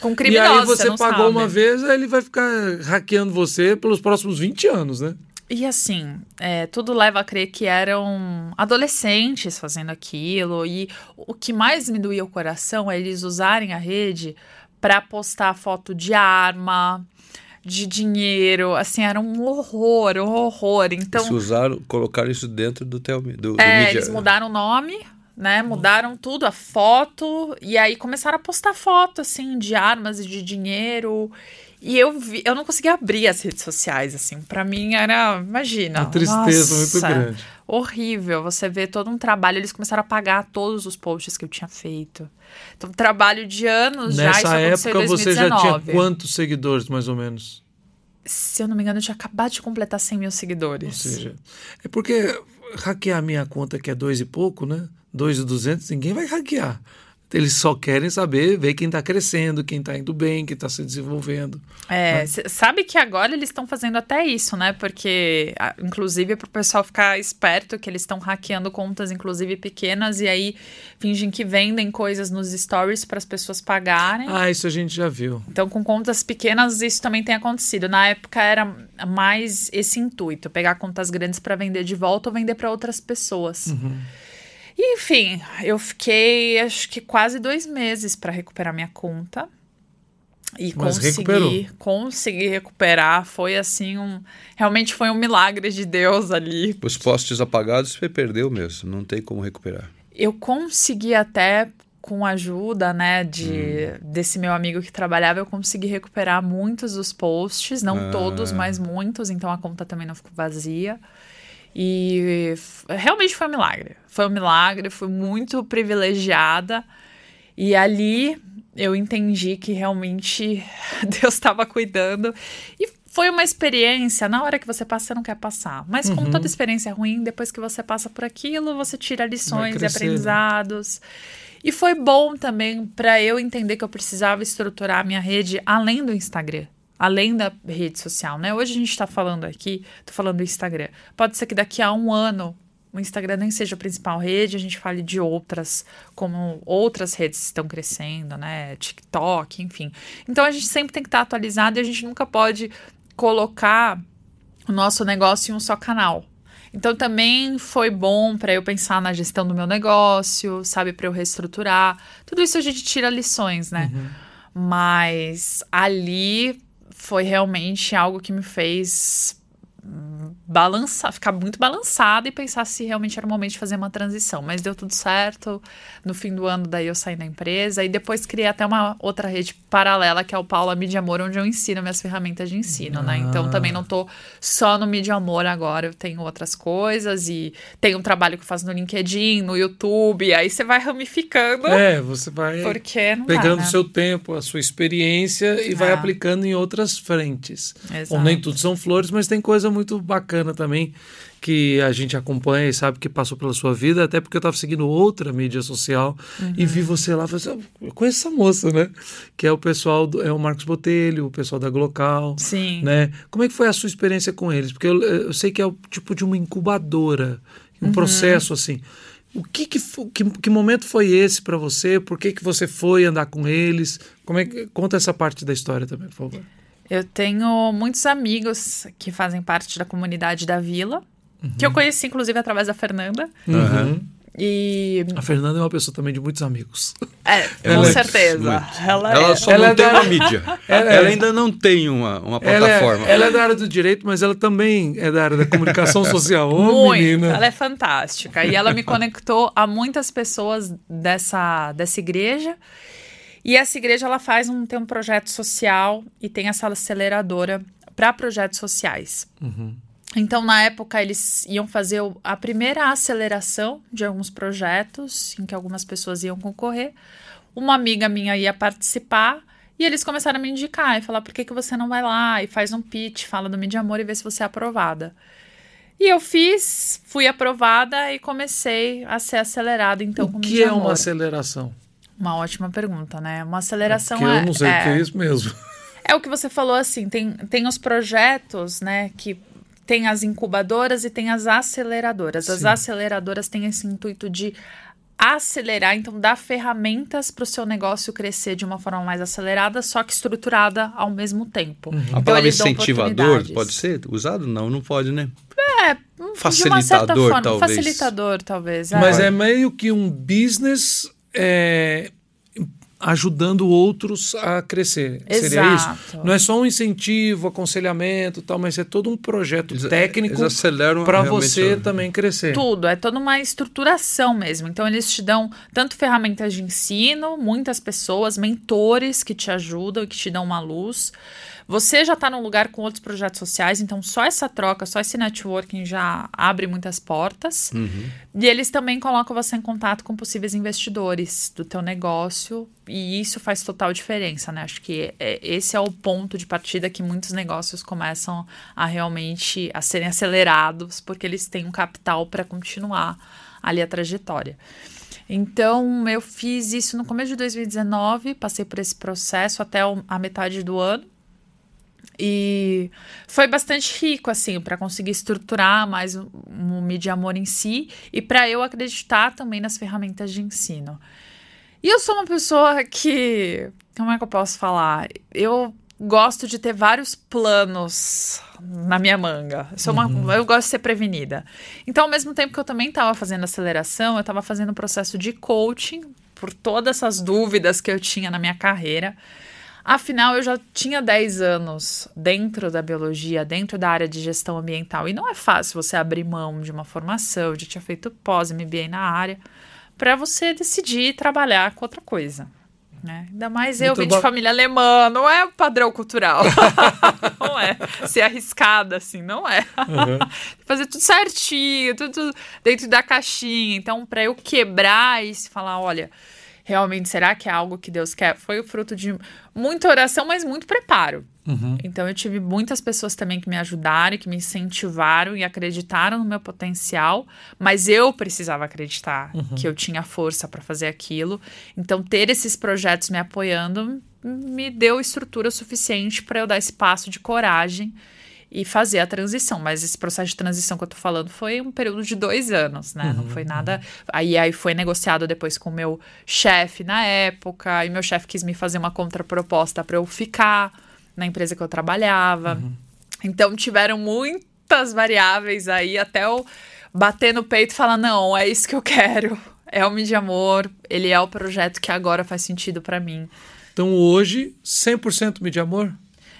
com E criminosos. aí você não pagou sabe. uma vez, aí ele vai ficar hackeando você pelos próximos 20 anos, né? E assim, é, tudo leva a crer que eram adolescentes fazendo aquilo. E o que mais me doía o coração é eles usarem a rede para postar foto de arma, de dinheiro. Assim, era um horror, um horror. Então, Se usaram, colocaram isso dentro do, teu, do, do é, mídia. eles mudaram o nome, né? Mudaram tudo, a foto. E aí começaram a postar foto, assim, de armas e de dinheiro. E eu vi, eu não conseguia abrir as redes sociais, assim. Pra mim era, imagina. Uma tristeza nossa, muito grande. Horrível. Você vê todo um trabalho. Eles começaram a pagar todos os posts que eu tinha feito. Então, trabalho de anos já. Isso Nessa época você já tinha 2019. quantos seguidores, mais ou menos? Se eu não me engano, eu tinha acabado de completar 100 mil Ou seguidores. seja, é porque hackear a minha conta, que é dois e pouco, né? Dois e duzentos, ninguém vai hackear. Eles só querem saber, ver quem está crescendo, quem está indo bem, quem está se desenvolvendo. É, cê sabe que agora eles estão fazendo até isso, né? Porque, inclusive, para o pessoal ficar esperto, que eles estão hackeando contas, inclusive pequenas, e aí fingem que vendem coisas nos stories para as pessoas pagarem. Ah, isso a gente já viu. Então, com contas pequenas, isso também tem acontecido. Na época era mais esse intuito: pegar contas grandes para vender de volta ou vender para outras pessoas. E, enfim, eu fiquei acho que quase dois meses para recuperar minha conta. E Mas consegui, recuperou. consegui recuperar. Foi assim um. Realmente foi um milagre de Deus ali. Os postes apagados você perdeu mesmo, não tem como recuperar. Eu consegui até com a ajuda, né, de desse meu amigo que trabalhava, eu consegui recuperar muitos dos posts, não Ah. todos, mas muitos, então a conta também não ficou vazia. E realmente foi um milagre. Foi um milagre, fui muito privilegiada. E ali eu entendi que realmente *laughs* Deus estava cuidando. E foi uma experiência, na hora que você passa, você não quer passar. Mas como toda experiência ruim, depois que você passa por aquilo, você tira lições e aprendizados. E foi bom também para eu entender que eu precisava estruturar a minha rede além do Instagram. Além da rede social, né? Hoje a gente está falando aqui, tô falando do Instagram. Pode ser que daqui a um ano o Instagram nem seja a principal rede, a gente fale de outras, como outras redes estão crescendo, né? TikTok, enfim. Então a gente sempre tem que estar atualizado e a gente nunca pode colocar o nosso negócio em um só canal. Então também foi bom para eu pensar na gestão do meu negócio, sabe, para eu reestruturar. Tudo isso a gente tira lições, né? Mas ali foi realmente algo que me fez balançar, ficar muito balançada e pensar se realmente era o momento de fazer uma transição. Mas deu tudo certo. No fim do ano, daí eu saí da empresa e depois criei até uma outra rede paralela, que é o Paula Mídia Amor, onde eu ensino minhas ferramentas de ensino, né? Então também não tô só no Mídia Amor agora, eu tenho outras coisas e tenho um trabalho que eu faço no LinkedIn, no YouTube, aí você vai ramificando. É, você vai pegando né? o seu tempo, a sua experiência e vai É. aplicando em outras frentes. Exato. Ou nem tudo são flores, mas tem coisa muito bacana também que a gente acompanha e sabe que passou pela sua vida, até porque eu estava seguindo outra mídia social e vi você lá, falei assim, "Ah, eu conheço essa moça, né? Que é o pessoal, do, é o Marcos Botelho, o pessoal da Glocal, Sim. né? Como é que foi a sua experiência com eles? Porque eu, eu sei que é o tipo de uma incubadora, um processo assim. O que, que, que, que momento foi esse para você? Por que, que você foi andar com eles? Como é que conta essa parte da história também, por favor? Eu tenho muitos amigos que fazem parte da comunidade da Vila, que eu conheci inclusive através da Fernanda. Uhum. E A Fernanda é uma pessoa também de muitos amigos. é, com Ela é- certeza. Muito. Ela, Ela é. só Ela não é tem da- uma mídia. Ela *laughs* Ela, é- ainda não tem uma, uma Ela plataforma. é, ela é da área do direito, mas ela também é da área da comunicação *laughs* social. Ô, Muito. menina. Ela é fantástica. E ela me *laughs* conectou a muitas pessoas dessa, dessa igreja. E essa igreja ela faz um, tem um projeto social e tem essa aceleradora para projetos sociais. Então, na época, eles iam fazer a primeira aceleração de alguns projetos em que algumas pessoas iam concorrer. Uma amiga minha ia participar e eles começaram a me indicar e falar: por que, que você não vai lá e faz um pitch, fala do Mídia Amor e vê se você é aprovada. E eu fiz, fui aprovada e comecei a ser acelerada então com O o que é uma aceleração? Uma ótima pergunta, né? Uma aceleração que é. eu não sei o que é isso mesmo. É o que você falou assim, tem, tem os projetos, né, que tem as incubadoras e tem as aceleradoras. As Sim. aceleradoras têm esse intuito de acelerar, então dar ferramentas para o seu negócio crescer de uma forma mais acelerada, só que estruturada ao mesmo tempo. Uhum. A Então, palavra eles dão incentivador pode ser usado? Não, não pode, né? É, de uma certa Facilitador, forma, talvez. Facilitador, talvez. Mas é meio que um business é, ajudando outros a crescer. Seria isso? Exato. Não é só um incentivo, aconselhamento e tal, mas é todo um projeto Eles- técnico para você também crescer. Tudo, é toda uma estruturação mesmo. Então, eles te dão tanto ferramentas de ensino, muitas pessoas, mentores que te ajudam e que te dão uma luz. Você já está num lugar com outros projetos sociais, então só essa troca, só esse networking já abre muitas portas. E eles também colocam você em contato com possíveis investidores do teu negócio e isso faz total diferença, né? Acho que é- esse é o ponto de partida que muitos negócios começam a realmente a serem acelerados porque eles têm um capital para continuar ali a trajetória. Então, eu fiz isso no começo de 2019, passei por esse processo até a metade do ano. E foi bastante rico, assim, para conseguir estruturar mais o, o Mídia Amor em si e para eu acreditar também nas ferramentas de ensino. E eu sou uma pessoa que. Como é que eu posso falar? Eu gosto de ter vários planos na minha manga. Eu, sou uma, eu gosto de ser prevenida. Então, ao mesmo tempo que eu também estava fazendo aceleração, eu estava fazendo um processo de coaching por todas essas dúvidas que eu tinha na minha carreira. Afinal, eu já tinha 10 anos dentro da biologia, dentro da área de gestão ambiental. E não é fácil você abrir mão de uma formação, já tinha feito pós-MBA na área, para você decidir trabalhar com outra coisa. Né? Ainda mais eu Muito vim de família alemã, não é padrão cultural. *laughs* não é. Ser arriscada, assim, não é. *laughs* Fazer tudo certinho, tudo dentro da caixinha. Então, para eu quebrar e se falar, olha, realmente será que é algo que Deus quer? Foi o fruto de muita oração, mas muito preparo. Então eu tive muitas pessoas também que me ajudaram, que me incentivaram e acreditaram no meu potencial, mas eu precisava acreditar que eu tinha força para fazer aquilo. Então ter esses projetos me apoiando me deu estrutura suficiente para eu dar esse passo de coragem e fazer a transição. Mas esse processo de transição que eu tô falando foi um período de dois anos, né? Não foi nada. Aí, aí foi negociado depois com o meu chefe na época, e meu chefe quis me fazer uma contraproposta para eu ficar na empresa que eu trabalhava. Então tiveram muitas variáveis aí até eu bater no peito e falar: não, é isso que eu quero. É o Mídia Amor, ele é o projeto que agora faz sentido para mim. Então hoje, 100% Mídia Amor?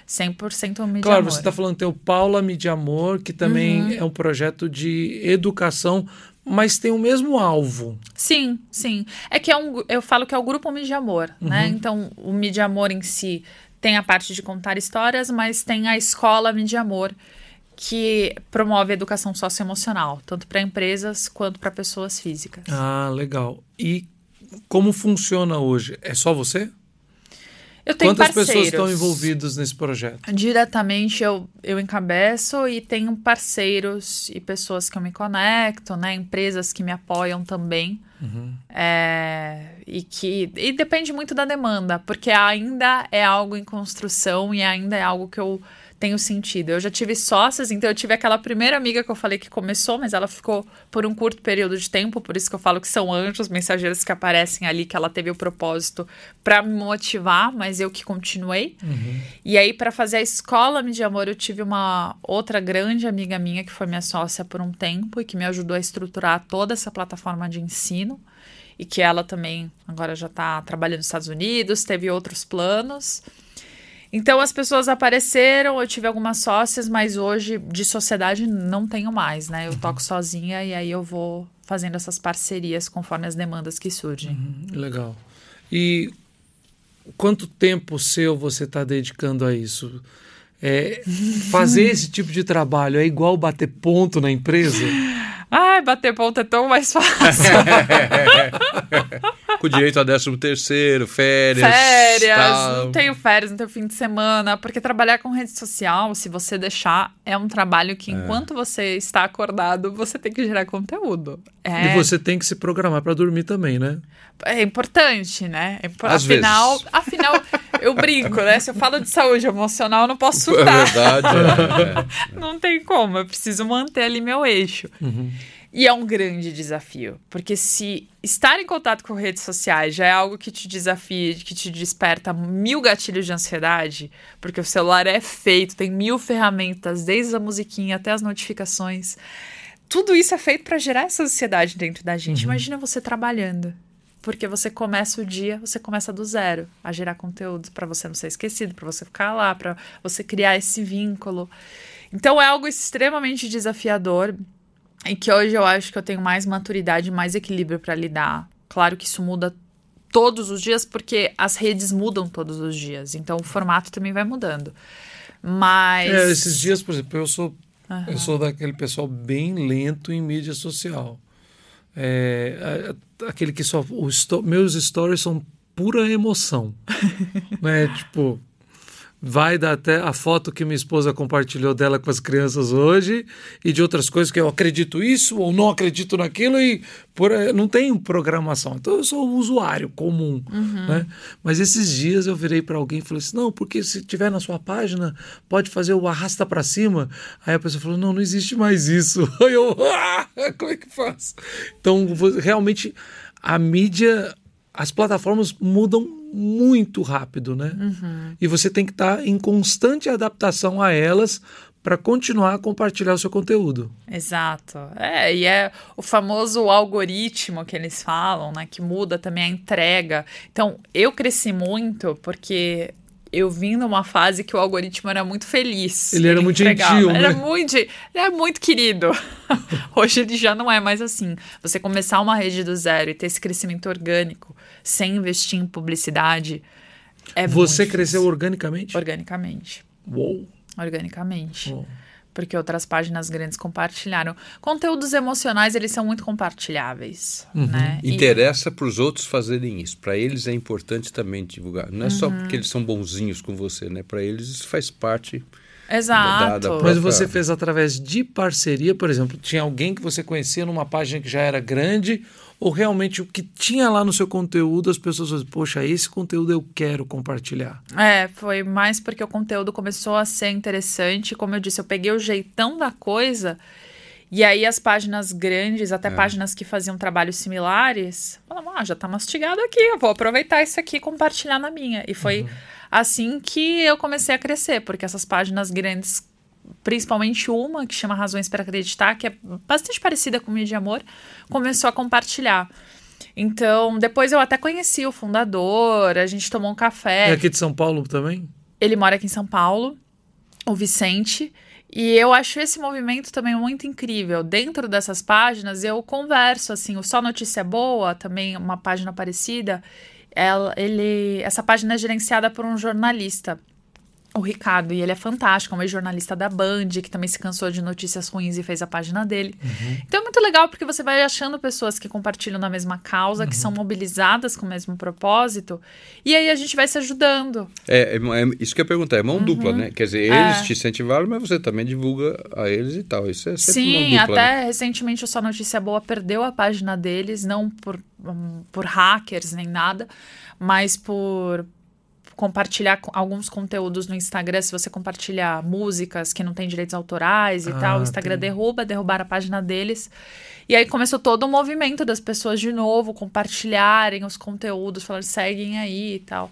100% o Mídia Claro, Amor. você está falando tem o Paula Mídia Amor, que também é um projeto de educação, mas tem o mesmo alvo. Sim, sim. É que é um, eu falo que é o grupo Mídia Amor, né? Então, o Mídia Amor em si tem a parte de contar histórias, mas tem a escola Mídia Amor, que promove a educação socioemocional, tanto para empresas quanto para pessoas físicas. Ah, legal. E como funciona hoje? É só você? Eu tenho Quantas parceiros. pessoas estão envolvidas nesse projeto? Diretamente eu, eu encabeço e tenho parceiros e pessoas que eu me conecto, né? Empresas que me apoiam também. É, e que e depende muito da demanda, porque ainda é algo em construção e ainda é algo que eu tenho sentido. Eu já tive sócias, então eu tive aquela primeira amiga que eu falei que começou, mas ela ficou por um curto período de tempo, por isso que eu falo que são anjos, mensageiros que aparecem ali, que ela teve o propósito para me motivar, mas eu que continuei. E aí, para fazer a escola de amor, eu tive uma outra grande amiga minha que foi minha sócia por um tempo e que me ajudou a estruturar toda essa plataforma de ensino. E que ela também agora já está trabalhando nos Estados Unidos, teve outros planos. Então as pessoas apareceram, eu tive algumas sócias, mas hoje de sociedade não tenho mais, né? Eu toco sozinha e aí eu vou fazendo essas parcerias conforme as demandas que surgem. Legal. E quanto tempo seu você está dedicando a isso? É, *laughs* fazer esse tipo de trabalho é igual bater ponto na empresa? Ai, bater ponto é tão mais fácil. *laughs* com direito a décimo terceiro, férias. Férias, tal. não tenho férias, não tenho fim de semana, porque trabalhar com rede social, se você deixar, é um trabalho que enquanto você está acordado, você tem que gerar conteúdo. É, E você tem que se programar para dormir também, né? é importante, né? É Às afinal, vezes. afinal, eu brinco, né? Se eu falo de saúde emocional, eu não posso *laughs* É surtar. verdade. é, é. *laughs* Não tem como, eu preciso manter ali meu eixo. E é um grande desafio, porque se estar em contato com redes sociais já é algo que te desafia, que te desperta mil gatilhos de ansiedade, porque o celular é feito, tem mil ferramentas, desde a musiquinha até as notificações. Tudo isso é feito para gerar essa ansiedade dentro da gente. Imagina você trabalhando. Porque você começa o dia, você começa do zero a gerar conteúdo para você não ser esquecido, para você ficar lá, para você criar esse vínculo. Então é algo extremamente desafiador e que hoje eu acho que eu tenho mais maturidade, mais equilíbrio para lidar. Claro que isso muda todos os dias porque as redes mudam todos os dias, então o formato também vai mudando. Mas É, esses dias, por exemplo, eu sou, eu sou daquele pessoal bem lento em mídia social. É, aquele que só. O sto- meus stories são pura emoção. *laughs* né? Tipo, vai dar até a foto que minha esposa compartilhou dela com as crianças hoje e de outras coisas que eu acredito isso ou não acredito naquilo e por, eh, não tem programação. Então eu sou um usuário comum, né? Mas esses dias eu virei para alguém e falei assim: "Não, porque se tiver na sua página, pode fazer o arrasta para cima". Aí a pessoa falou: "Não, não existe mais isso". *laughs* Aí eu, ah, como é que faço? Então, realmente a mídia as plataformas mudam muito rápido, né? E você tem que estar em constante adaptação a elas para continuar a compartilhar o seu conteúdo. Exato. É, e é o famoso algoritmo que eles falam, né? Que muda também a entrega. Então, eu cresci muito porque eu vim numa fase que o algoritmo era muito feliz. Ele era muito entregava. gentil, Era né? muito, ele era muito querido. *laughs* Hoje ele já não é mais assim. Você começar uma rede do zero e ter esse crescimento orgânico sem investir em publicidade é você cresceu difícil. organicamente? organicamente. Uou! Organicamente Uou. Porque outras páginas grandes compartilharam. Conteúdos emocionais, eles são muito compartilháveis, Uhum. né? E- Interessa para os outros fazerem isso. Para eles é importante também divulgar. Não é só Uhum. porque eles são bonzinhos com você, né? Para eles isso faz parte. Exato. da- da Mas própria- você fez através de parceria, por exemplo, tinha alguém que você conhecia numa página que já era grande, ou realmente o que tinha lá no seu conteúdo, as pessoas falam, poxa, esse conteúdo eu quero compartilhar. É, foi mais porque o conteúdo começou a ser interessante. Como eu disse, eu peguei o jeitão da coisa. E aí as páginas grandes, É. até páginas que faziam trabalhos similares, falavam, ah, já tá mastigado aqui, eu vou aproveitar isso aqui e compartilhar na minha. E foi Uhum. assim que eu comecei a crescer, porque essas páginas grandes, principalmente uma que chama Razões para Acreditar, que é bastante parecida com Mídia Amor, começou a compartilhar. Então, depois eu até conheci o fundador, a gente tomou um café. É aqui de São Paulo também? Ele mora aqui em São Paulo, o Vicente. E eu acho esse movimento também muito incrível. Dentro dessas páginas, eu converso, assim, o Só Notícia Boa, também uma página parecida. Ela, ele, essa página é gerenciada por um jornalista, o Ricardo, e ele é fantástico, é um ex-jornalista da Band, que também se cansou de notícias ruins e fez a página dele. Então é muito legal porque você vai achando pessoas que compartilham da mesma causa, que são mobilizadas com o mesmo propósito, e aí a gente vai se ajudando. É, é, é isso que eu perguntar, é mão dupla, né? Quer dizer, eles É. te incentivaram, mas você também divulga a eles e tal. Isso é sempre Sim, mão dupla. até né? recentemente o Só Notícia Boa perdeu a página deles, não por, hum, por hackers nem nada, mas por compartilhar co- alguns conteúdos no Instagram. Se você compartilha músicas que não têm direitos autorais e Ah, tal, o Instagram tem. derruba, derrubar a página deles. E aí começou todo o movimento das pessoas de novo compartilharem os conteúdos, falando seguem aí e tal.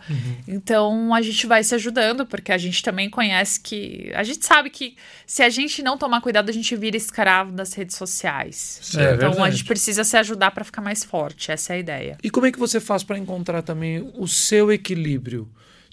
Então a gente vai se ajudando, porque a gente também conhece que. A gente sabe que se a gente não tomar cuidado, a gente vira escravo das redes sociais. É então a verdade. gente precisa se ajudar para ficar mais forte. Essa é a ideia. E como é que você faz para encontrar também o seu equilíbrio?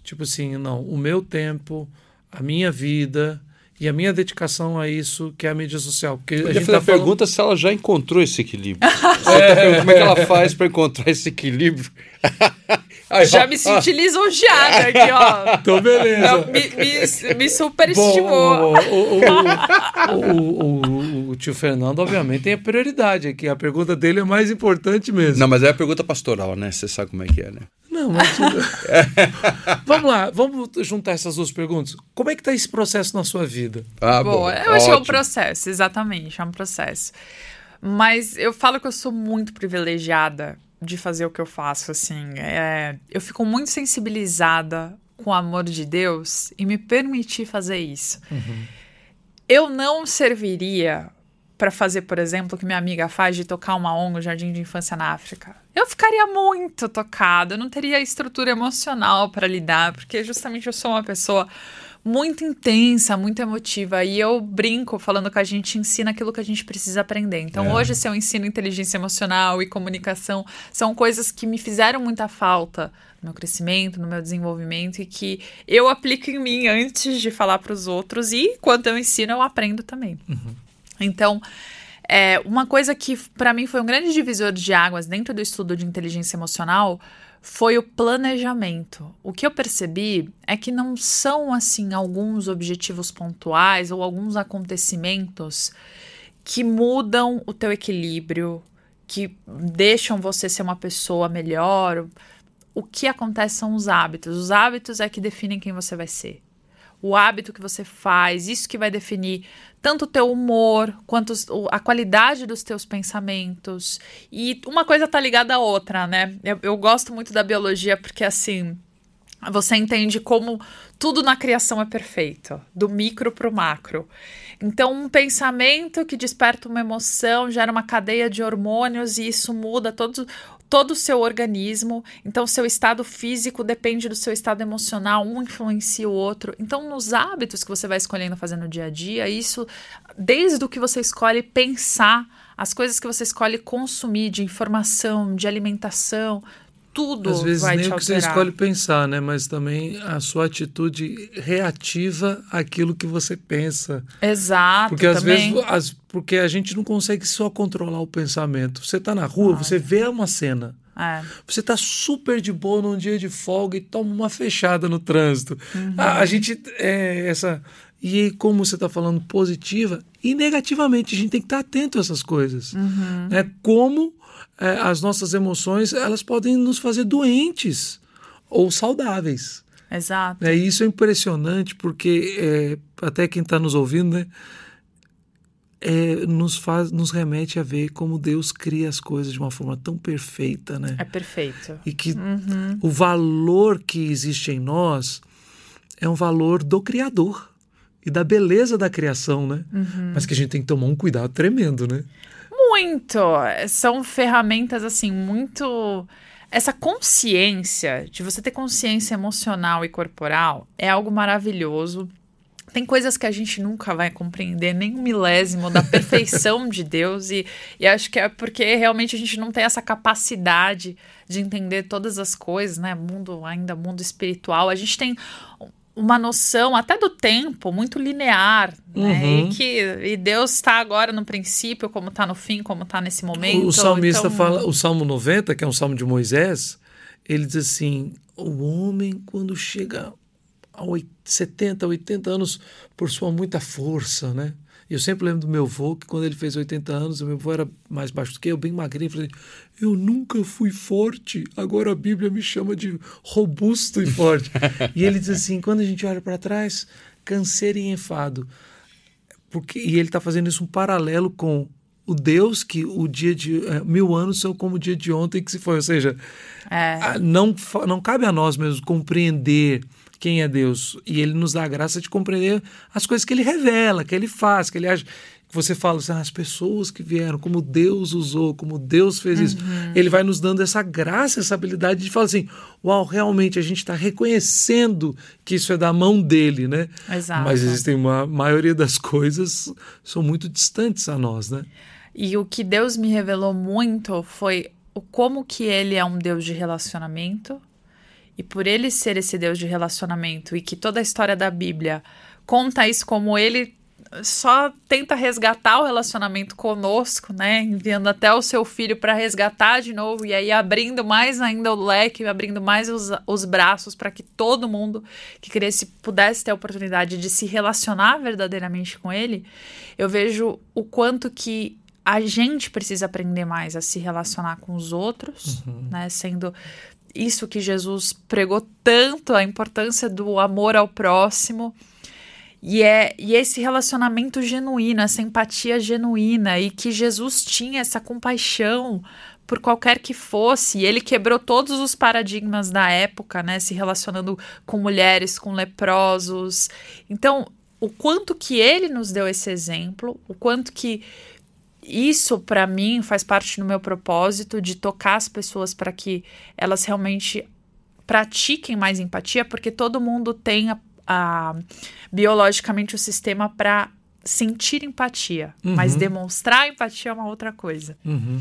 Tipo assim, não, o meu tempo, a minha vida e a minha dedicação a isso que é a mídia social. Porque a Podia gente fazer tá a falando... pergunta se ela já encontrou esse equilíbrio. *laughs* Perguntando como é que ela faz para encontrar esse equilíbrio? *laughs* Aí, Já ó, me ó, senti lisonjeada aqui, ó. *laughs* Então, beleza. Não, me, me, me superestimou. o, o, o, o, o, o, o tio Fernando, obviamente, tem a prioridade aqui. A pergunta dele é mais importante mesmo. Não, mas é a pergunta pastoral, né? Você sabe como é que é, né? Não, mas... *laughs* vamos lá, vamos juntar essas duas perguntas. Como é que está esse processo na sua vida? Ah, bom, eu acho que é um processo, exatamente, é um processo. Mas eu falo que eu sou muito privilegiada de fazer o que eu faço, assim. É, eu fico muito sensibilizada com o amor de Deus e me permitir fazer isso. Uhum. Eu não serviria para fazer, por exemplo, o que minha amiga faz de tocar uma ONG, Jardim de Infância na África. Eu ficaria muito tocada, eu não teria estrutura emocional para lidar, porque justamente eu sou uma pessoa muito intensa, muito emotiva. E eu brinco falando que a gente ensina aquilo que a gente precisa aprender. Então, é. hoje, se eu ensino inteligência emocional e comunicação, são coisas que me fizeram muita falta no meu crescimento, no meu desenvolvimento e que eu aplico em mim antes de falar para os outros. E quando eu ensino, eu aprendo também. Uhum. Então. É, uma coisa que para mim foi um grande divisor de águas dentro do estudo de inteligência emocional foi o planejamento. O que eu percebi é que não são assim alguns objetivos pontuais ou alguns acontecimentos que mudam o teu equilíbrio, que deixam você ser uma pessoa melhor. O que acontece são os hábitos. Os hábitos é que definem quem você vai ser o hábito que você faz, isso que vai definir tanto o teu humor quanto a qualidade dos teus pensamentos. E uma coisa tá ligada à outra, né? Eu, eu gosto muito da biologia porque assim. Você entende como tudo na criação é perfeito, do micro para o macro. Então, um pensamento que desperta uma emoção gera uma cadeia de hormônios e isso muda todo, todo o seu organismo. Então, seu estado físico depende do seu estado emocional, um influencia o outro. Então, nos hábitos que você vai escolhendo fazer no dia a dia, isso, desde o que você escolhe pensar, as coisas que você escolhe consumir de informação, de alimentação, tudo Às vezes vai nem te o que você escolhe pensar, né? Mas também a sua atitude reativa àquilo que você pensa. Exato. Porque às também. vezes as, porque a gente não consegue só controlar o pensamento. Você está na rua, você vê uma cena. É. Você está super de boa num dia de folga e toma uma fechada no trânsito. Uhum. A, a, gente é essa e como você está falando positiva e negativamente a gente tem que estar tá atento a essas coisas. Uhum. É como é, as nossas emoções elas podem nos fazer doentes ou saudáveis. Exato. É, isso é impressionante porque é, até quem está nos ouvindo, né, é, nos faz, nos remete a ver como Deus cria as coisas de uma forma tão perfeita, né? É perfeito. E que uhum. o valor que existe em nós é um valor do Criador e da beleza da criação, né? Uhum. Mas que a gente tem que tomar um cuidado tremendo, né? Muito! São ferramentas, assim, muito. Essa consciência, de você ter consciência emocional e corporal, é algo maravilhoso. Tem coisas que a gente nunca vai compreender, nem um milésimo da perfeição de Deus, e, e acho que é porque realmente a gente não tem essa capacidade de entender todas as coisas, né? Mundo, ainda mundo espiritual. A gente tem uma noção até do tempo muito linear, né? Uhum. E que e Deus está agora no princípio, como está no fim, como está nesse momento. O salmista então... fala, o Salmo 90, que é um salmo de Moisés, ele diz assim: o homem, quando chega a 70, 80 anos, por sua muita força, né? Eu sempre lembro do meu avô, que quando ele fez 80 anos, o meu avô era mais baixo do que eu, bem magrinho. Eu falei, eu nunca fui forte, agora a Bíblia me chama de robusto e forte. *laughs* e ele diz assim: quando a gente olha para trás, canseiro e enfado. Porque, e ele está fazendo isso um paralelo com o Deus que o dia de é, mil anos são como o dia de ontem que se foi. Ou seja, é. não, não cabe a nós mesmos compreender quem é Deus. E ele nos dá a graça de compreender as coisas que ele revela, que ele faz, que ele age. Você fala assim, ah, as pessoas que vieram, como Deus usou, como Deus fez isso. Uhum. Ele vai nos dando essa graça, essa habilidade de falar assim: uau, realmente a gente está reconhecendo que isso é da mão dele, né? Exato. Mas existem uma maioria das coisas são muito distantes a nós, né? E o que Deus me revelou muito foi o como que ele é um Deus de relacionamento e por ele ser esse Deus de relacionamento e que toda a história da Bíblia conta isso como ele só tenta resgatar o relacionamento conosco, né? Enviando até o seu filho para resgatar de novo e aí abrindo mais ainda o leque, abrindo mais os, os braços para que todo mundo que cresce pudesse ter a oportunidade de se relacionar verdadeiramente com ele. Eu vejo o quanto que a gente precisa aprender mais a se relacionar com os outros, uhum. né? Sendo isso que Jesus pregou tanto, a importância do amor ao próximo. E, é, e esse relacionamento genuíno, essa empatia genuína, e que Jesus tinha essa compaixão por qualquer que fosse, e ele quebrou todos os paradigmas da época, né? Se relacionando com mulheres, com leprosos. Então, o quanto que ele nos deu esse exemplo, o quanto que isso para mim faz parte do meu propósito de tocar as pessoas para que elas realmente pratiquem mais empatia, porque todo mundo tem a, a biologicamente o sistema para sentir empatia, uhum. mas demonstrar empatia é uma outra coisa. Uhum.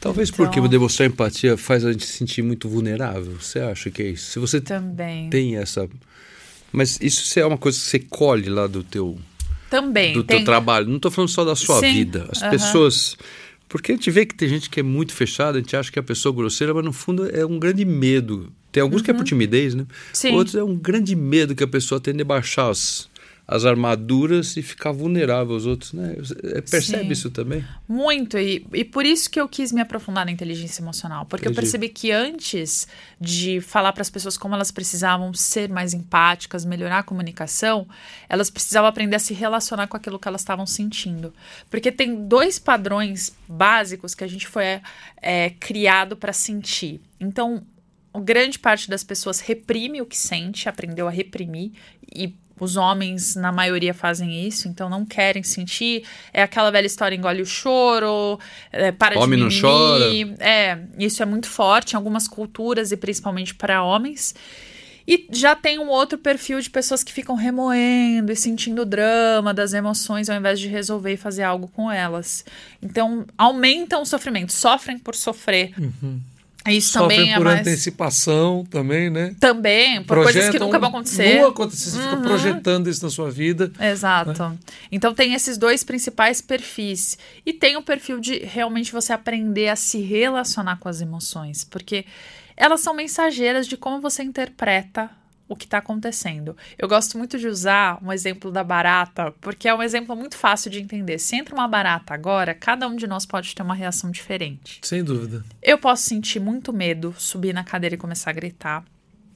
Talvez então, porque demonstrar empatia faz a gente se sentir muito vulnerável. Você acha que é isso? Se você também tem essa, mas isso é uma coisa que você colhe lá do teu também. Do tem... teu trabalho. Não estou falando só da sua Sim. vida. As uhum. pessoas. Porque a gente vê que tem gente que é muito fechada, a gente acha que é a pessoa grosseira, mas no fundo é um grande medo. Tem alguns uhum. que é por uhum. timidez, né? Sim. Outros é um grande medo que a pessoa tem de baixar as, as armaduras e ficar vulnerável aos outros, né? É, percebe Sim, isso também? Muito, e, e por isso que eu quis me aprofundar na inteligência emocional, porque Entendi. eu percebi que antes de falar para as pessoas como elas precisavam ser mais empáticas, melhorar a comunicação, elas precisavam aprender a se relacionar com aquilo que elas estavam sentindo. Porque tem dois padrões básicos que a gente foi é, criado para sentir. Então, grande parte das pessoas reprime o que sente, aprendeu a reprimir e os homens, na maioria, fazem isso, então não querem sentir. É aquela velha história: engole o choro, é, para Homem de mimimi. não chora. É, isso é muito forte em algumas culturas e principalmente para homens. E já tem um outro perfil de pessoas que ficam remoendo e sentindo o drama das emoções ao invés de resolver e fazer algo com elas. Então, aumentam o sofrimento, sofrem por sofrer. Uhum. Isso Sofrem também é por mais... antecipação também, né? Também, por Projetam, coisas que nunca vão acontecer. Não acontecer, você uhum. fica projetando isso na sua vida. Exato. Né? Então tem esses dois principais perfis. E tem o perfil de realmente você aprender a se relacionar com as emoções. Porque elas são mensageiras de como você interpreta o que está acontecendo. Eu gosto muito de usar um exemplo da barata, porque é um exemplo muito fácil de entender. Se entra uma barata agora, cada um de nós pode ter uma reação diferente. Sem dúvida. Eu posso sentir muito medo, subir na cadeira e começar a gritar.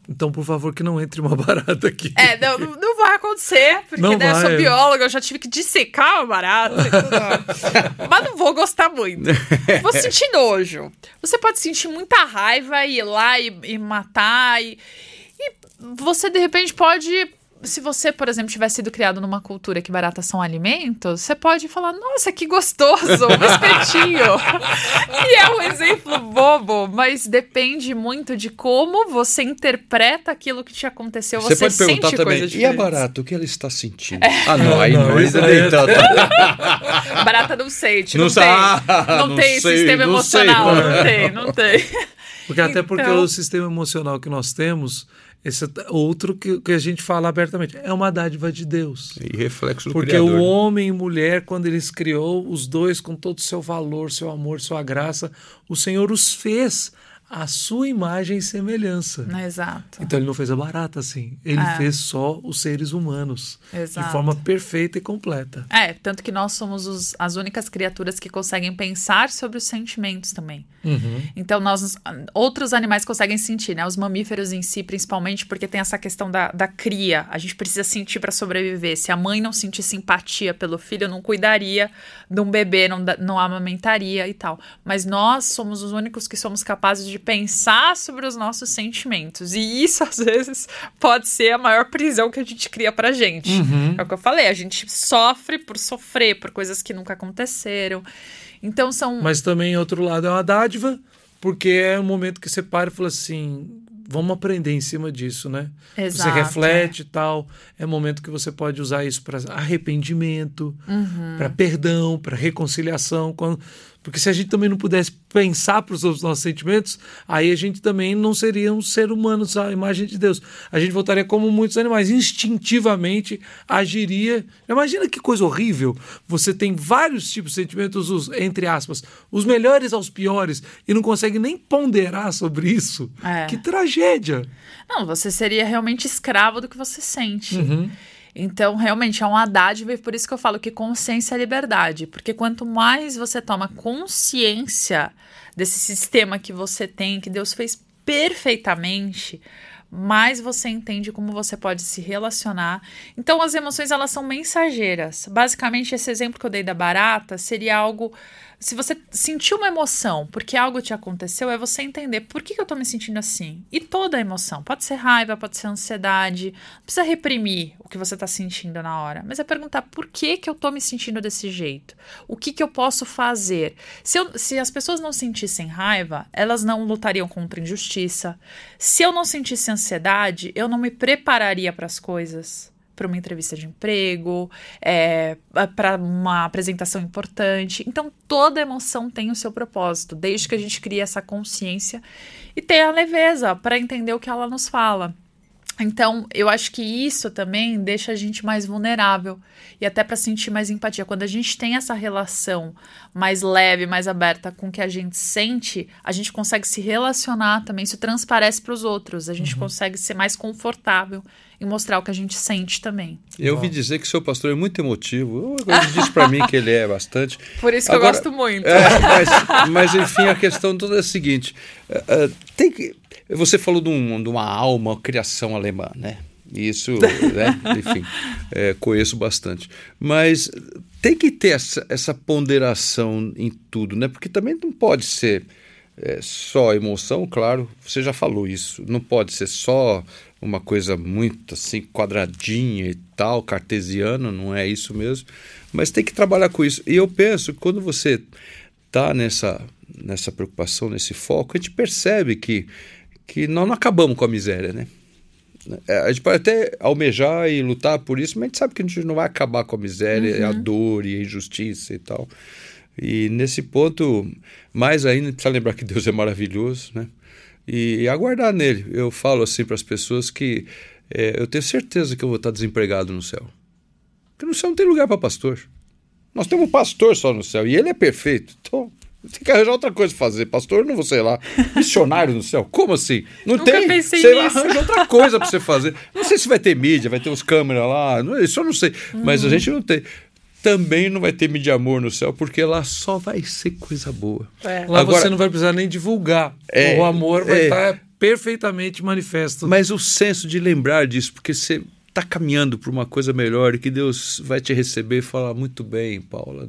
Então, por favor, que não entre uma *laughs* barata aqui. É, não, não, vai acontecer, porque não né, vai. eu sou bióloga, eu já tive que dissecar uma barata. *laughs* Mas não vou gostar muito. Vou sentir nojo. Você pode sentir muita raiva e ir lá e, e matar e você de repente pode se você, por exemplo, tivesse sido criado numa cultura que baratas são alimentos, você pode falar, nossa, que gostoso, um espetinho. *laughs* e é um exemplo bobo, mas depende muito de como você interpreta aquilo que te aconteceu. Você, você pode perguntar também, e a barata, o que ela está sentindo? É. Ah, não, aí não, não ainda nem tanto. *laughs* barata não sente, não, não tem, não, não tem sei, sistema emocional, sei. não *laughs* tem, não tem. Porque até porque então o sistema emocional que nós temos esse outro que, que a gente fala abertamente. É uma dádiva de Deus. E reflexo do Porque Criador. o homem e mulher, quando eles criou, os dois com todo o seu valor, seu amor, sua graça, o Senhor os fez a sua imagem e semelhança. Exato. Então ele não fez a barata assim. Ele é. fez só os seres humanos. Exato. De forma perfeita e completa. É, tanto que nós somos os, as únicas criaturas que conseguem pensar sobre os sentimentos também. Uhum. Então nós, outros animais conseguem sentir, né? Os mamíferos em si, principalmente, porque tem essa questão da, da cria. A gente precisa sentir para sobreviver. Se a mãe não sentir simpatia pelo filho, não cuidaria de um bebê, não, não amamentaria e tal. Mas nós somos os únicos que somos capazes de pensar sobre os nossos sentimentos. E isso, *laughs* às vezes, pode ser a maior prisão que a gente cria pra gente. Uhum. É o que eu falei, a gente sofre por sofrer, por coisas que nunca aconteceram. Então são. Mas também, outro lado, é uma dádiva, porque é um momento que você para e fala assim. Vamos aprender em cima disso, né? Exato, você reflete e tal. É momento que você pode usar isso para arrependimento, uhum. para perdão, para reconciliação. Quando Porque se a gente também não pudesse pensar para os nossos sentimentos, aí a gente também não seria um ser humano à imagem de Deus. A gente voltaria como muitos animais, instintivamente agiria. Imagina que coisa horrível. Você tem vários tipos de sentimentos, os, entre aspas, os melhores aos piores, e não consegue nem ponderar sobre isso. É. Que tragédia. Não, você seria realmente escravo do que você sente. Uhum. Então, realmente, é um dádiva e por isso que eu falo que consciência é liberdade. Porque quanto mais você toma consciência desse sistema que você tem, que Deus fez perfeitamente, mais você entende como você pode se relacionar. Então, as emoções, elas são mensageiras. Basicamente, esse exemplo que eu dei da barata seria algo se você sentiu uma emoção porque algo te aconteceu, é você entender por que, que eu tô me sentindo assim. E toda emoção. Pode ser raiva, pode ser ansiedade. Não precisa reprimir o que você tá sentindo na hora. Mas é perguntar por que, que eu tô me sentindo desse jeito. O que, que eu posso fazer? Se, eu, se as pessoas não sentissem raiva, elas não lutariam contra injustiça. Se eu não sentisse ansiedade, eu não me prepararia para as coisas para uma entrevista de emprego, é, para uma apresentação importante. Então, toda emoção tem o seu propósito, desde que a gente crie essa consciência e tenha a leveza para entender o que ela nos fala. Então, eu acho que isso também deixa a gente mais vulnerável e até para sentir mais empatia. Quando a gente tem essa relação mais leve, mais aberta com o que a gente sente, a gente consegue se relacionar também, isso transparece para os outros. A gente uhum. consegue ser mais confortável e mostrar o que a gente sente também. Eu ouvi dizer que seu pastor é muito emotivo. Ele disse para mim que ele é bastante. *laughs* Por isso que Agora, eu gosto muito. É, mas, mas, enfim, a questão toda é a seguinte: uh, uh, tem que você falou de, um, de uma alma, uma criação alemã, né? Isso, né? *laughs* enfim, é, conheço bastante. Mas tem que ter essa, essa, ponderação em tudo, né? Porque também não pode ser é, só emoção, claro, você já falou isso. Não pode ser só uma coisa muito assim, quadradinha e tal, cartesiana, não é isso mesmo. Mas tem que trabalhar com isso. E eu penso que quando você está nessa, nessa preocupação, nesse foco, a gente percebe que que nós não acabamos com a miséria, né? É, a gente pode até almejar e lutar por isso, mas a gente sabe que a gente não vai acabar com a miséria, uhum. a dor e a injustiça e tal. E nesse ponto, mais ainda, precisa lembrar que Deus é maravilhoso, né? E, e aguardar nele. Eu falo assim para as pessoas que é, eu tenho certeza que eu vou estar desempregado no céu. Porque no céu não tem lugar para pastor. Nós temos um pastor só no céu e ele é perfeito. Então, tem que arranjar outra coisa pra fazer. Pastor, não vou sei lá. Missionário no céu. Como assim? Não Nunca tem. Pensei você nisso. arranja outra coisa pra você fazer. Não sei se vai ter mídia, vai ter os câmeras lá. Isso eu não sei. Mas a gente não tem. Também não vai ter mídia amor no céu, porque lá só vai ser coisa boa. É. Lá Agora, você não vai precisar nem divulgar. É, o amor vai é, estar perfeitamente manifesto. Mas o senso de lembrar disso, porque você está caminhando para uma coisa melhor e que Deus vai te receber e falar muito bem, Paula,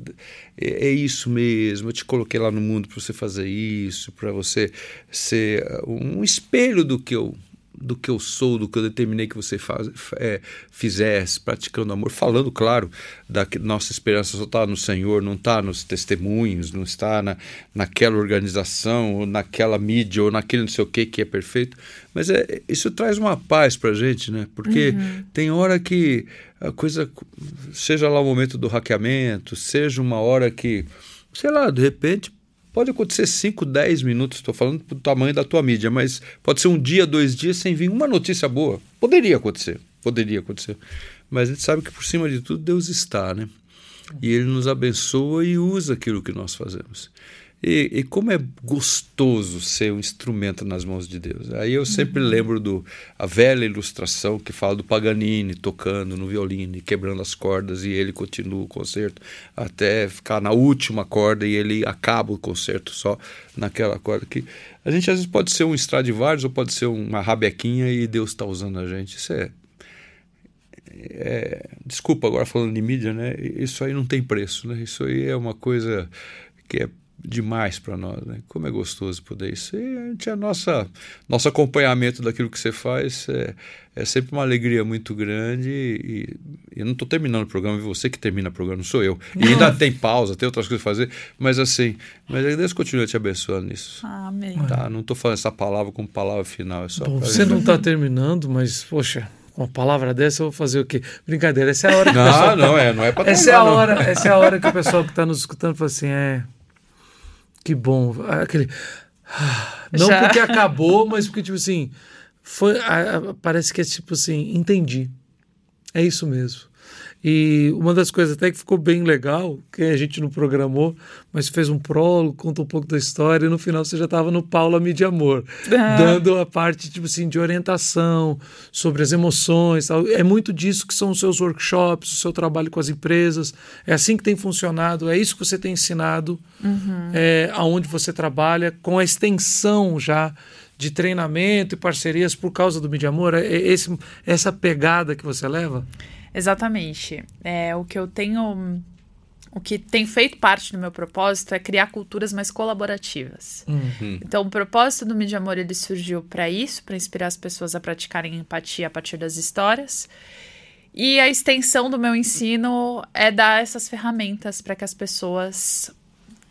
é, é isso mesmo, eu te coloquei lá no mundo para você fazer isso, para você ser um espelho do que eu do que eu sou, do que eu determinei que você faz, é, fizesse, praticando amor, falando, claro, da que nossa esperança só está no Senhor, não está nos testemunhos, não está na, naquela organização, ou naquela mídia, ou naquele não sei o que que é perfeito, mas é, isso traz uma paz para a gente, né? Porque uhum. tem hora que a coisa, seja lá o momento do hackeamento, seja uma hora que, sei lá, de repente Pode acontecer 5, 10 minutos, estou falando do tamanho da tua mídia, mas pode ser um dia, dois dias sem vir uma notícia boa. Poderia acontecer, poderia acontecer. Mas a gente sabe que por cima de tudo Deus está, né? E Ele nos abençoa e usa aquilo que nós fazemos. E, e, como é gostoso ser um instrumento nas mãos de Deus. Aí eu sempre uhum. lembro do a velha ilustração que fala do Paganini tocando no violino e quebrando as cordas e ele continua o concerto até ficar na última corda e ele acaba o concerto só naquela corda que a gente às vezes pode ser um Stradivarius ou pode ser uma rabequinha e Deus está usando a gente. Isso é, é, desculpa agora falando de mídia, né? Isso aí não tem preço, né? Isso aí é uma coisa que é demais para nós, né? Como é gostoso poder isso. E a gente, a nossa, nosso acompanhamento daquilo que você faz é, é sempre uma alegria muito grande. E, e eu não estou terminando o programa, é você que termina o programa, não sou eu. E ainda tem pausa, tem outras coisas a fazer, mas assim, mas Deus continua te abençoando nisso. Amém. Tá? Não estou falando essa palavra como palavra final. É só Bom, você não está terminando, mas, poxa, uma palavra dessa, eu vou fazer o quê? Brincadeira, essa é a hora que Não, pessoa... não é, não é para *laughs* essa é a hora, Essa é a hora que o pessoal que está nos escutando fala assim, é, Que bom. Aquele. Não Já. porque acabou, mas porque, tipo assim, foi, a- a- parece que é tipo assim, entendi. É isso mesmo. E uma das coisas até que ficou bem legal, que a gente não programou, mas fez um prólogo, conta um pouco da história, e no final você já estava no Paula Mídia Amor, Ah. dando a parte tipo assim, de orientação sobre as emoções. Tal. É muito disso que são os seus workshops, o seu trabalho com as empresas. É assim que tem funcionado, é isso que você tem ensinado é, aonde você trabalha, com a extensão já de treinamento e parcerias por causa do Mídia Amor. É esse, essa pegada que você leva? Exatamente. É, o que eu tenho. O que tem feito parte do meu propósito é criar culturas mais colaborativas. Então, o propósito do Mídia Amor ele surgiu para isso, para inspirar as pessoas a praticarem empatia a partir das histórias. E a extensão do meu ensino é dar essas ferramentas para que as pessoas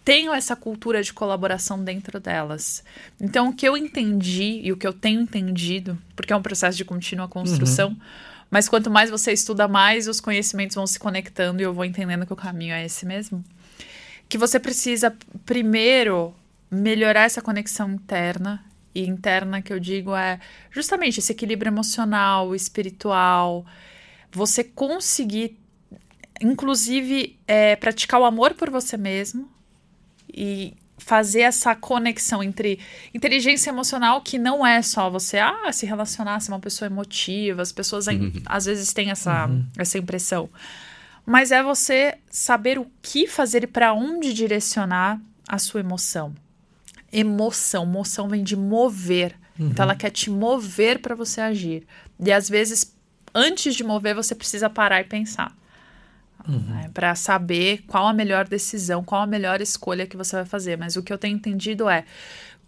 tenham essa cultura de colaboração dentro delas. Então, o que eu entendi e o que eu tenho entendido, porque é um processo de contínua construção, mas quanto mais você estuda, mais os conhecimentos vão se conectando e eu vou entendendo que o caminho é esse mesmo. Que você precisa, primeiro, melhorar essa conexão interna. E interna que eu digo é justamente esse equilíbrio emocional, espiritual. Você conseguir, inclusive, é, praticar o amor por você mesmo e fazer essa conexão entre inteligência emocional que não é só você ah, se relacionar, ser uma pessoa emotiva, as pessoas ai- às vezes têm essa, essa impressão. Mas é você saber o que fazer e para onde direcionar a sua emoção. Emoção, moção vem de mover. Então ela quer te mover para você agir. E às vezes, antes de mover, você precisa parar e pensar para saber qual a melhor decisão, qual a melhor escolha que você vai fazer. Mas o que eu tenho entendido é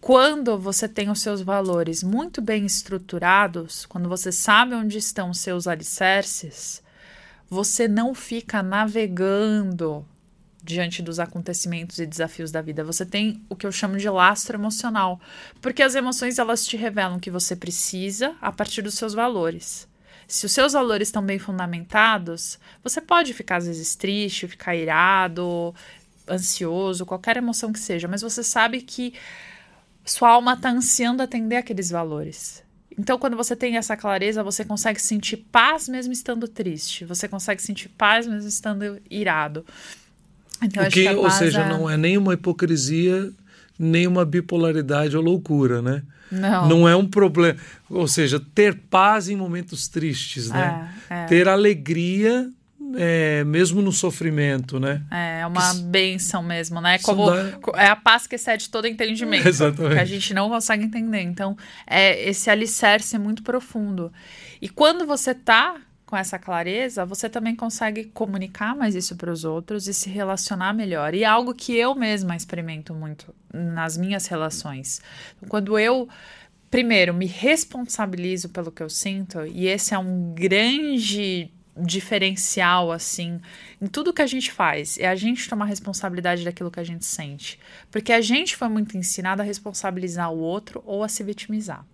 quando você tem os seus valores muito bem estruturados, quando você sabe onde estão os seus alicerces, você não fica navegando diante dos acontecimentos e desafios da vida. Você tem o que eu chamo de lastro emocional, porque as emoções elas te revelam o que você precisa a partir dos seus valores. Se os seus valores estão bem fundamentados, você pode ficar às vezes triste, ficar irado, ansioso, qualquer emoção que seja, mas você sabe que sua alma está ansiando atender aqueles valores. Então, quando você tem essa clareza, você consegue sentir paz mesmo estando triste. Você consegue sentir paz mesmo estando irado. Então, que, a ou seja, não é nem uma hipocrisia, nem uma bipolaridade ou loucura, né? Não. Não é um problema. Ou seja, ter paz em momentos tristes, né? É, é. Ter alegria, é, mesmo no sofrimento, né? É uma benção mesmo, né? Como dá- é a paz que excede todo entendimento. Exatamente. Que a gente não consegue entender. Então, é esse alicerce é muito profundo. E quando você tá com essa clareza, você também consegue comunicar mais isso para os outros e se relacionar melhor. E é algo que eu mesma experimento muito nas minhas relações. Quando eu primeiro me responsabilizo pelo que eu sinto, e esse é um grande diferencial assim em tudo que a gente faz é a gente tomar responsabilidade daquilo que a gente sente porque a gente foi muito ensinado a responsabilizar o outro ou a se vitimizar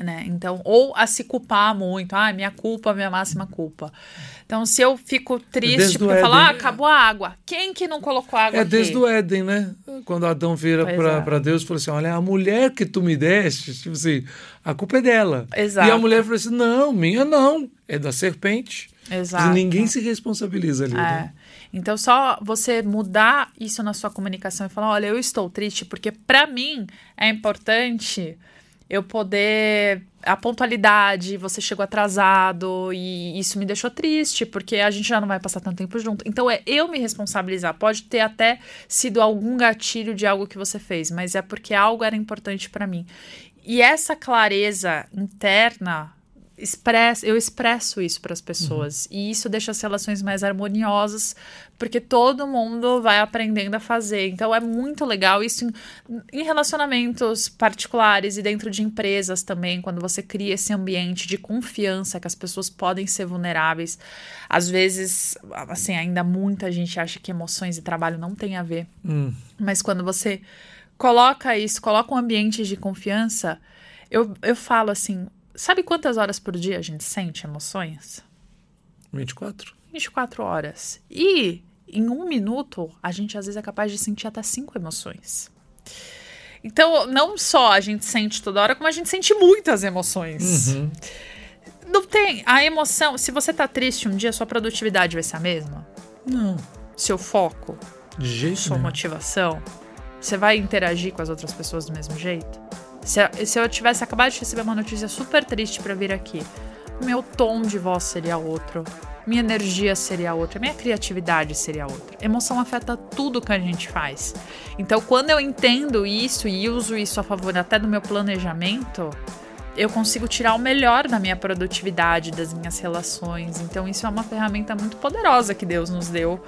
né então ou a se culpar muito ah minha culpa minha máxima culpa então se eu fico triste Desde porque eu falo ah acabou a água quem que não colocou água É aqui? desde o Éden, né? Quando Adão vira pra é. Deus e falou assim: Olha, a mulher que tu me deste, tipo assim, a culpa é dela. Exato. E a mulher falou assim: Não, minha não, é da serpente. Exato. E ninguém se responsabiliza ali, É. né? Então, só você mudar isso na sua comunicação e falar: olha, eu estou triste, porque para mim é importante eu poder. A pontualidade, você chegou atrasado e isso me deixou triste, porque a gente já não vai passar tanto tempo junto. Então, é eu me responsabilizar. Pode ter até sido algum gatilho de algo que você fez, mas é porque algo era importante para mim. E essa clareza interna expressa, eu expresso isso para as pessoas e isso deixa as relações mais harmoniosas porque todo mundo vai aprendendo a fazer. Então é muito legal isso em, em relacionamentos particulares e dentro de empresas também quando você cria esse ambiente de confiança que as pessoas podem ser vulneráveis. Às vezes assim ainda muita gente acha que emoções e trabalho não tem a ver. Hum. mas quando você coloca isso, coloca um ambiente de confiança, eu, eu falo assim: sabe quantas horas por dia a gente sente emoções? 24? 24 horas. E em um minuto, a gente às vezes é capaz de sentir até cinco emoções. Então, não só a gente sente toda hora, como a gente sente muitas emoções. Uhum. Não tem. A emoção. Se você tá triste um dia, sua produtividade vai ser a mesma? Não, Seu foco, de jeito sua nenhum. motivação? Você vai interagir com as outras pessoas do mesmo jeito? Se, se eu tivesse acabado de receber uma notícia super triste pra vir aqui, meu tom de voz seria outro, minha energia seria outra, minha criatividade seria outra. Emoção afeta tudo que a gente faz. Então, quando eu entendo isso e uso isso a favor até do meu planejamento, eu consigo tirar o melhor da minha produtividade, das minhas relações. Então, isso é uma ferramenta muito poderosa que Deus nos deu.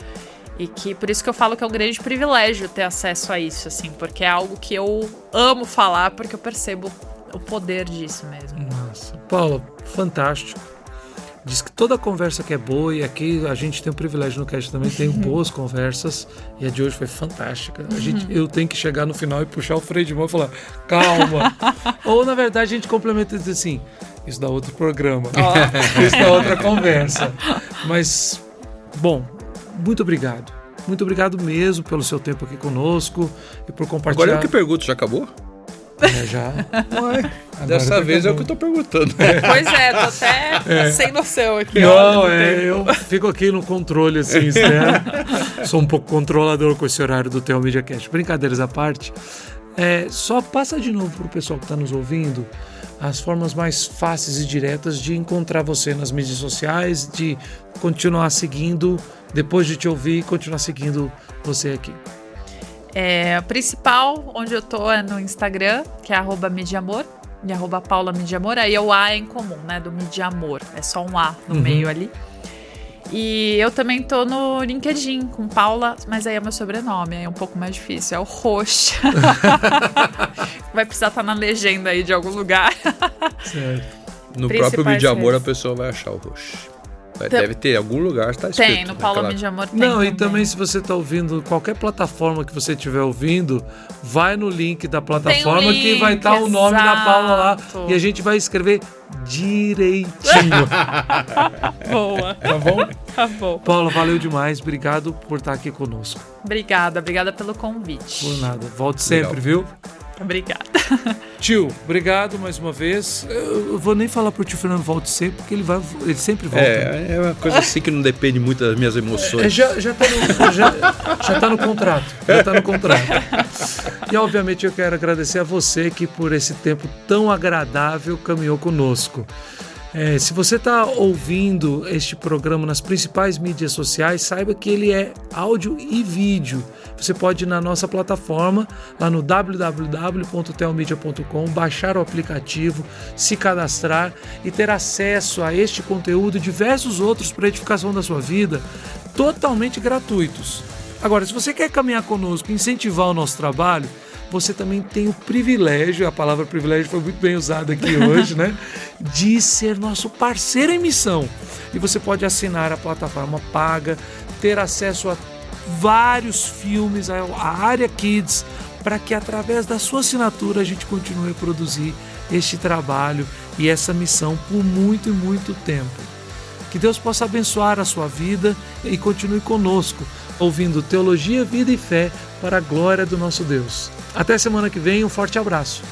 E que por isso que eu falo que é um grande privilégio ter acesso a isso, assim, porque é algo que eu amo falar, porque eu percebo o poder disso mesmo. Nossa, Paula, fantástico. Diz que toda conversa que é boa, e aqui a gente tem o privilégio no cast também, tem *laughs* boas conversas, e a de hoje foi fantástica. A gente, eu tenho que chegar no final e puxar o freio de mão e falar, calma. *laughs* Ou, na verdade, a gente complementa e diz assim, isso dá outro programa, *laughs* isso dá outra conversa. Mas, bom, muito obrigado. Muito obrigado mesmo pelo seu tempo aqui conosco e por compartilhar. Agora eu que pergunto, já acabou? É, já. *laughs* Ué, dessa vez é o acabou. que eu tô perguntando. *laughs* Pois é, tô até sem noção aqui. Não, olha, é, eu fico aqui no controle, assim, *laughs* né? Sou um pouco controlador com esse horário do Teu Media Cast. Brincadeiras à parte, é, só passa de novo pro pessoal que está nos ouvindo as formas mais fáceis e diretas de encontrar você nas mídias sociais, de continuar seguindo, depois de te ouvir, continuar seguindo você aqui. É, a principal, onde eu tô, é no Instagram, que é arroba Midiamor, e arroba Paula Midiamor. Aí o A é em comum, né? Do Midiamor. É só um A no Uhum. meio ali. E eu também tô no LinkedIn com Paula, mas aí é meu sobrenome, aí é um pouco mais difícil. É o Roxa. *laughs* Vai precisar estar na legenda aí de algum lugar. Certo. No Principais próprio amor redes. a pessoa vai achar o roxo. Deve ter, em algum lugar está escrito. Tem, no Paula naquela- Midiamor tem. Não, e também se você está ouvindo qualquer plataforma que você estiver ouvindo, vai no link da plataforma que vai link, estar o nome da Paula lá e a gente vai escrever direitinho, *laughs* Boa. tá bom? Tá bom. Paula, valeu demais, obrigado por estar aqui conosco. Obrigada, obrigada pelo convite. Por nada, volte sempre, viu? Obrigada. Tio, obrigado mais uma vez. Eu vou nem falar pro tio Fernando volte sempre, porque ele vai, ele sempre volta. É, é uma coisa assim que não depende muito das minhas É, emoções. já, já, tá no, já, já tá no contrato. Já tá no contrato. E obviamente eu quero agradecer a você que por esse tempo tão agradável caminhou conosco. É, se você está ouvindo este programa nas principais mídias sociais, saiba que ele é áudio e vídeo. Você pode ir na nossa plataforma, lá no www.telmedia.com, baixar o aplicativo, se cadastrar e ter acesso a este conteúdo e diversos outros para edificação da sua vida, totalmente gratuitos. Agora, se você quer caminhar conosco, incentivar o nosso trabalho, você também tem o privilégio, a palavra privilégio foi muito bem usada aqui hoje, né? *laughs* De ser nosso parceiro em missão. E você pode assinar a plataforma paga, ter acesso a vários filmes, a área Kids, para que através da sua assinatura a gente continue a produzir este trabalho e essa missão por muito e muito tempo. Que Deus possa abençoar a sua vida e continue conosco, ouvindo Teologia, Vida e Fé para a glória do nosso Deus. Até semana que vem, um forte abraço.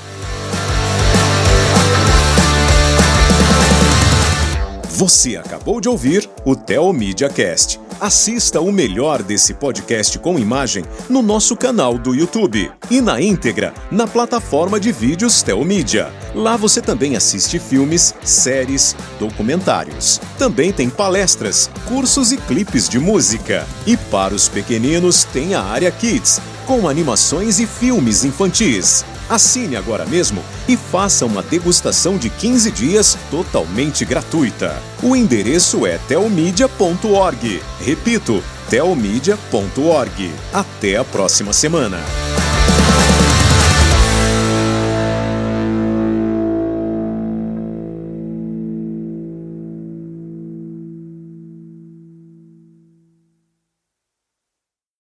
Você acabou de ouvir o Theo Media Cast. Assista o melhor desse podcast com imagem no nosso canal do YouTube e na íntegra na plataforma de vídeos Telmídia. Lá você também assiste filmes, séries, documentários. Também tem palestras, cursos e clipes de música. E para os pequeninos tem a área Kids, com animações e filmes infantis. Assine agora mesmo e faça uma degustação de 15 dias totalmente gratuita. O endereço é telmedia.org. Repito, telmedia.org. Até a próxima semana.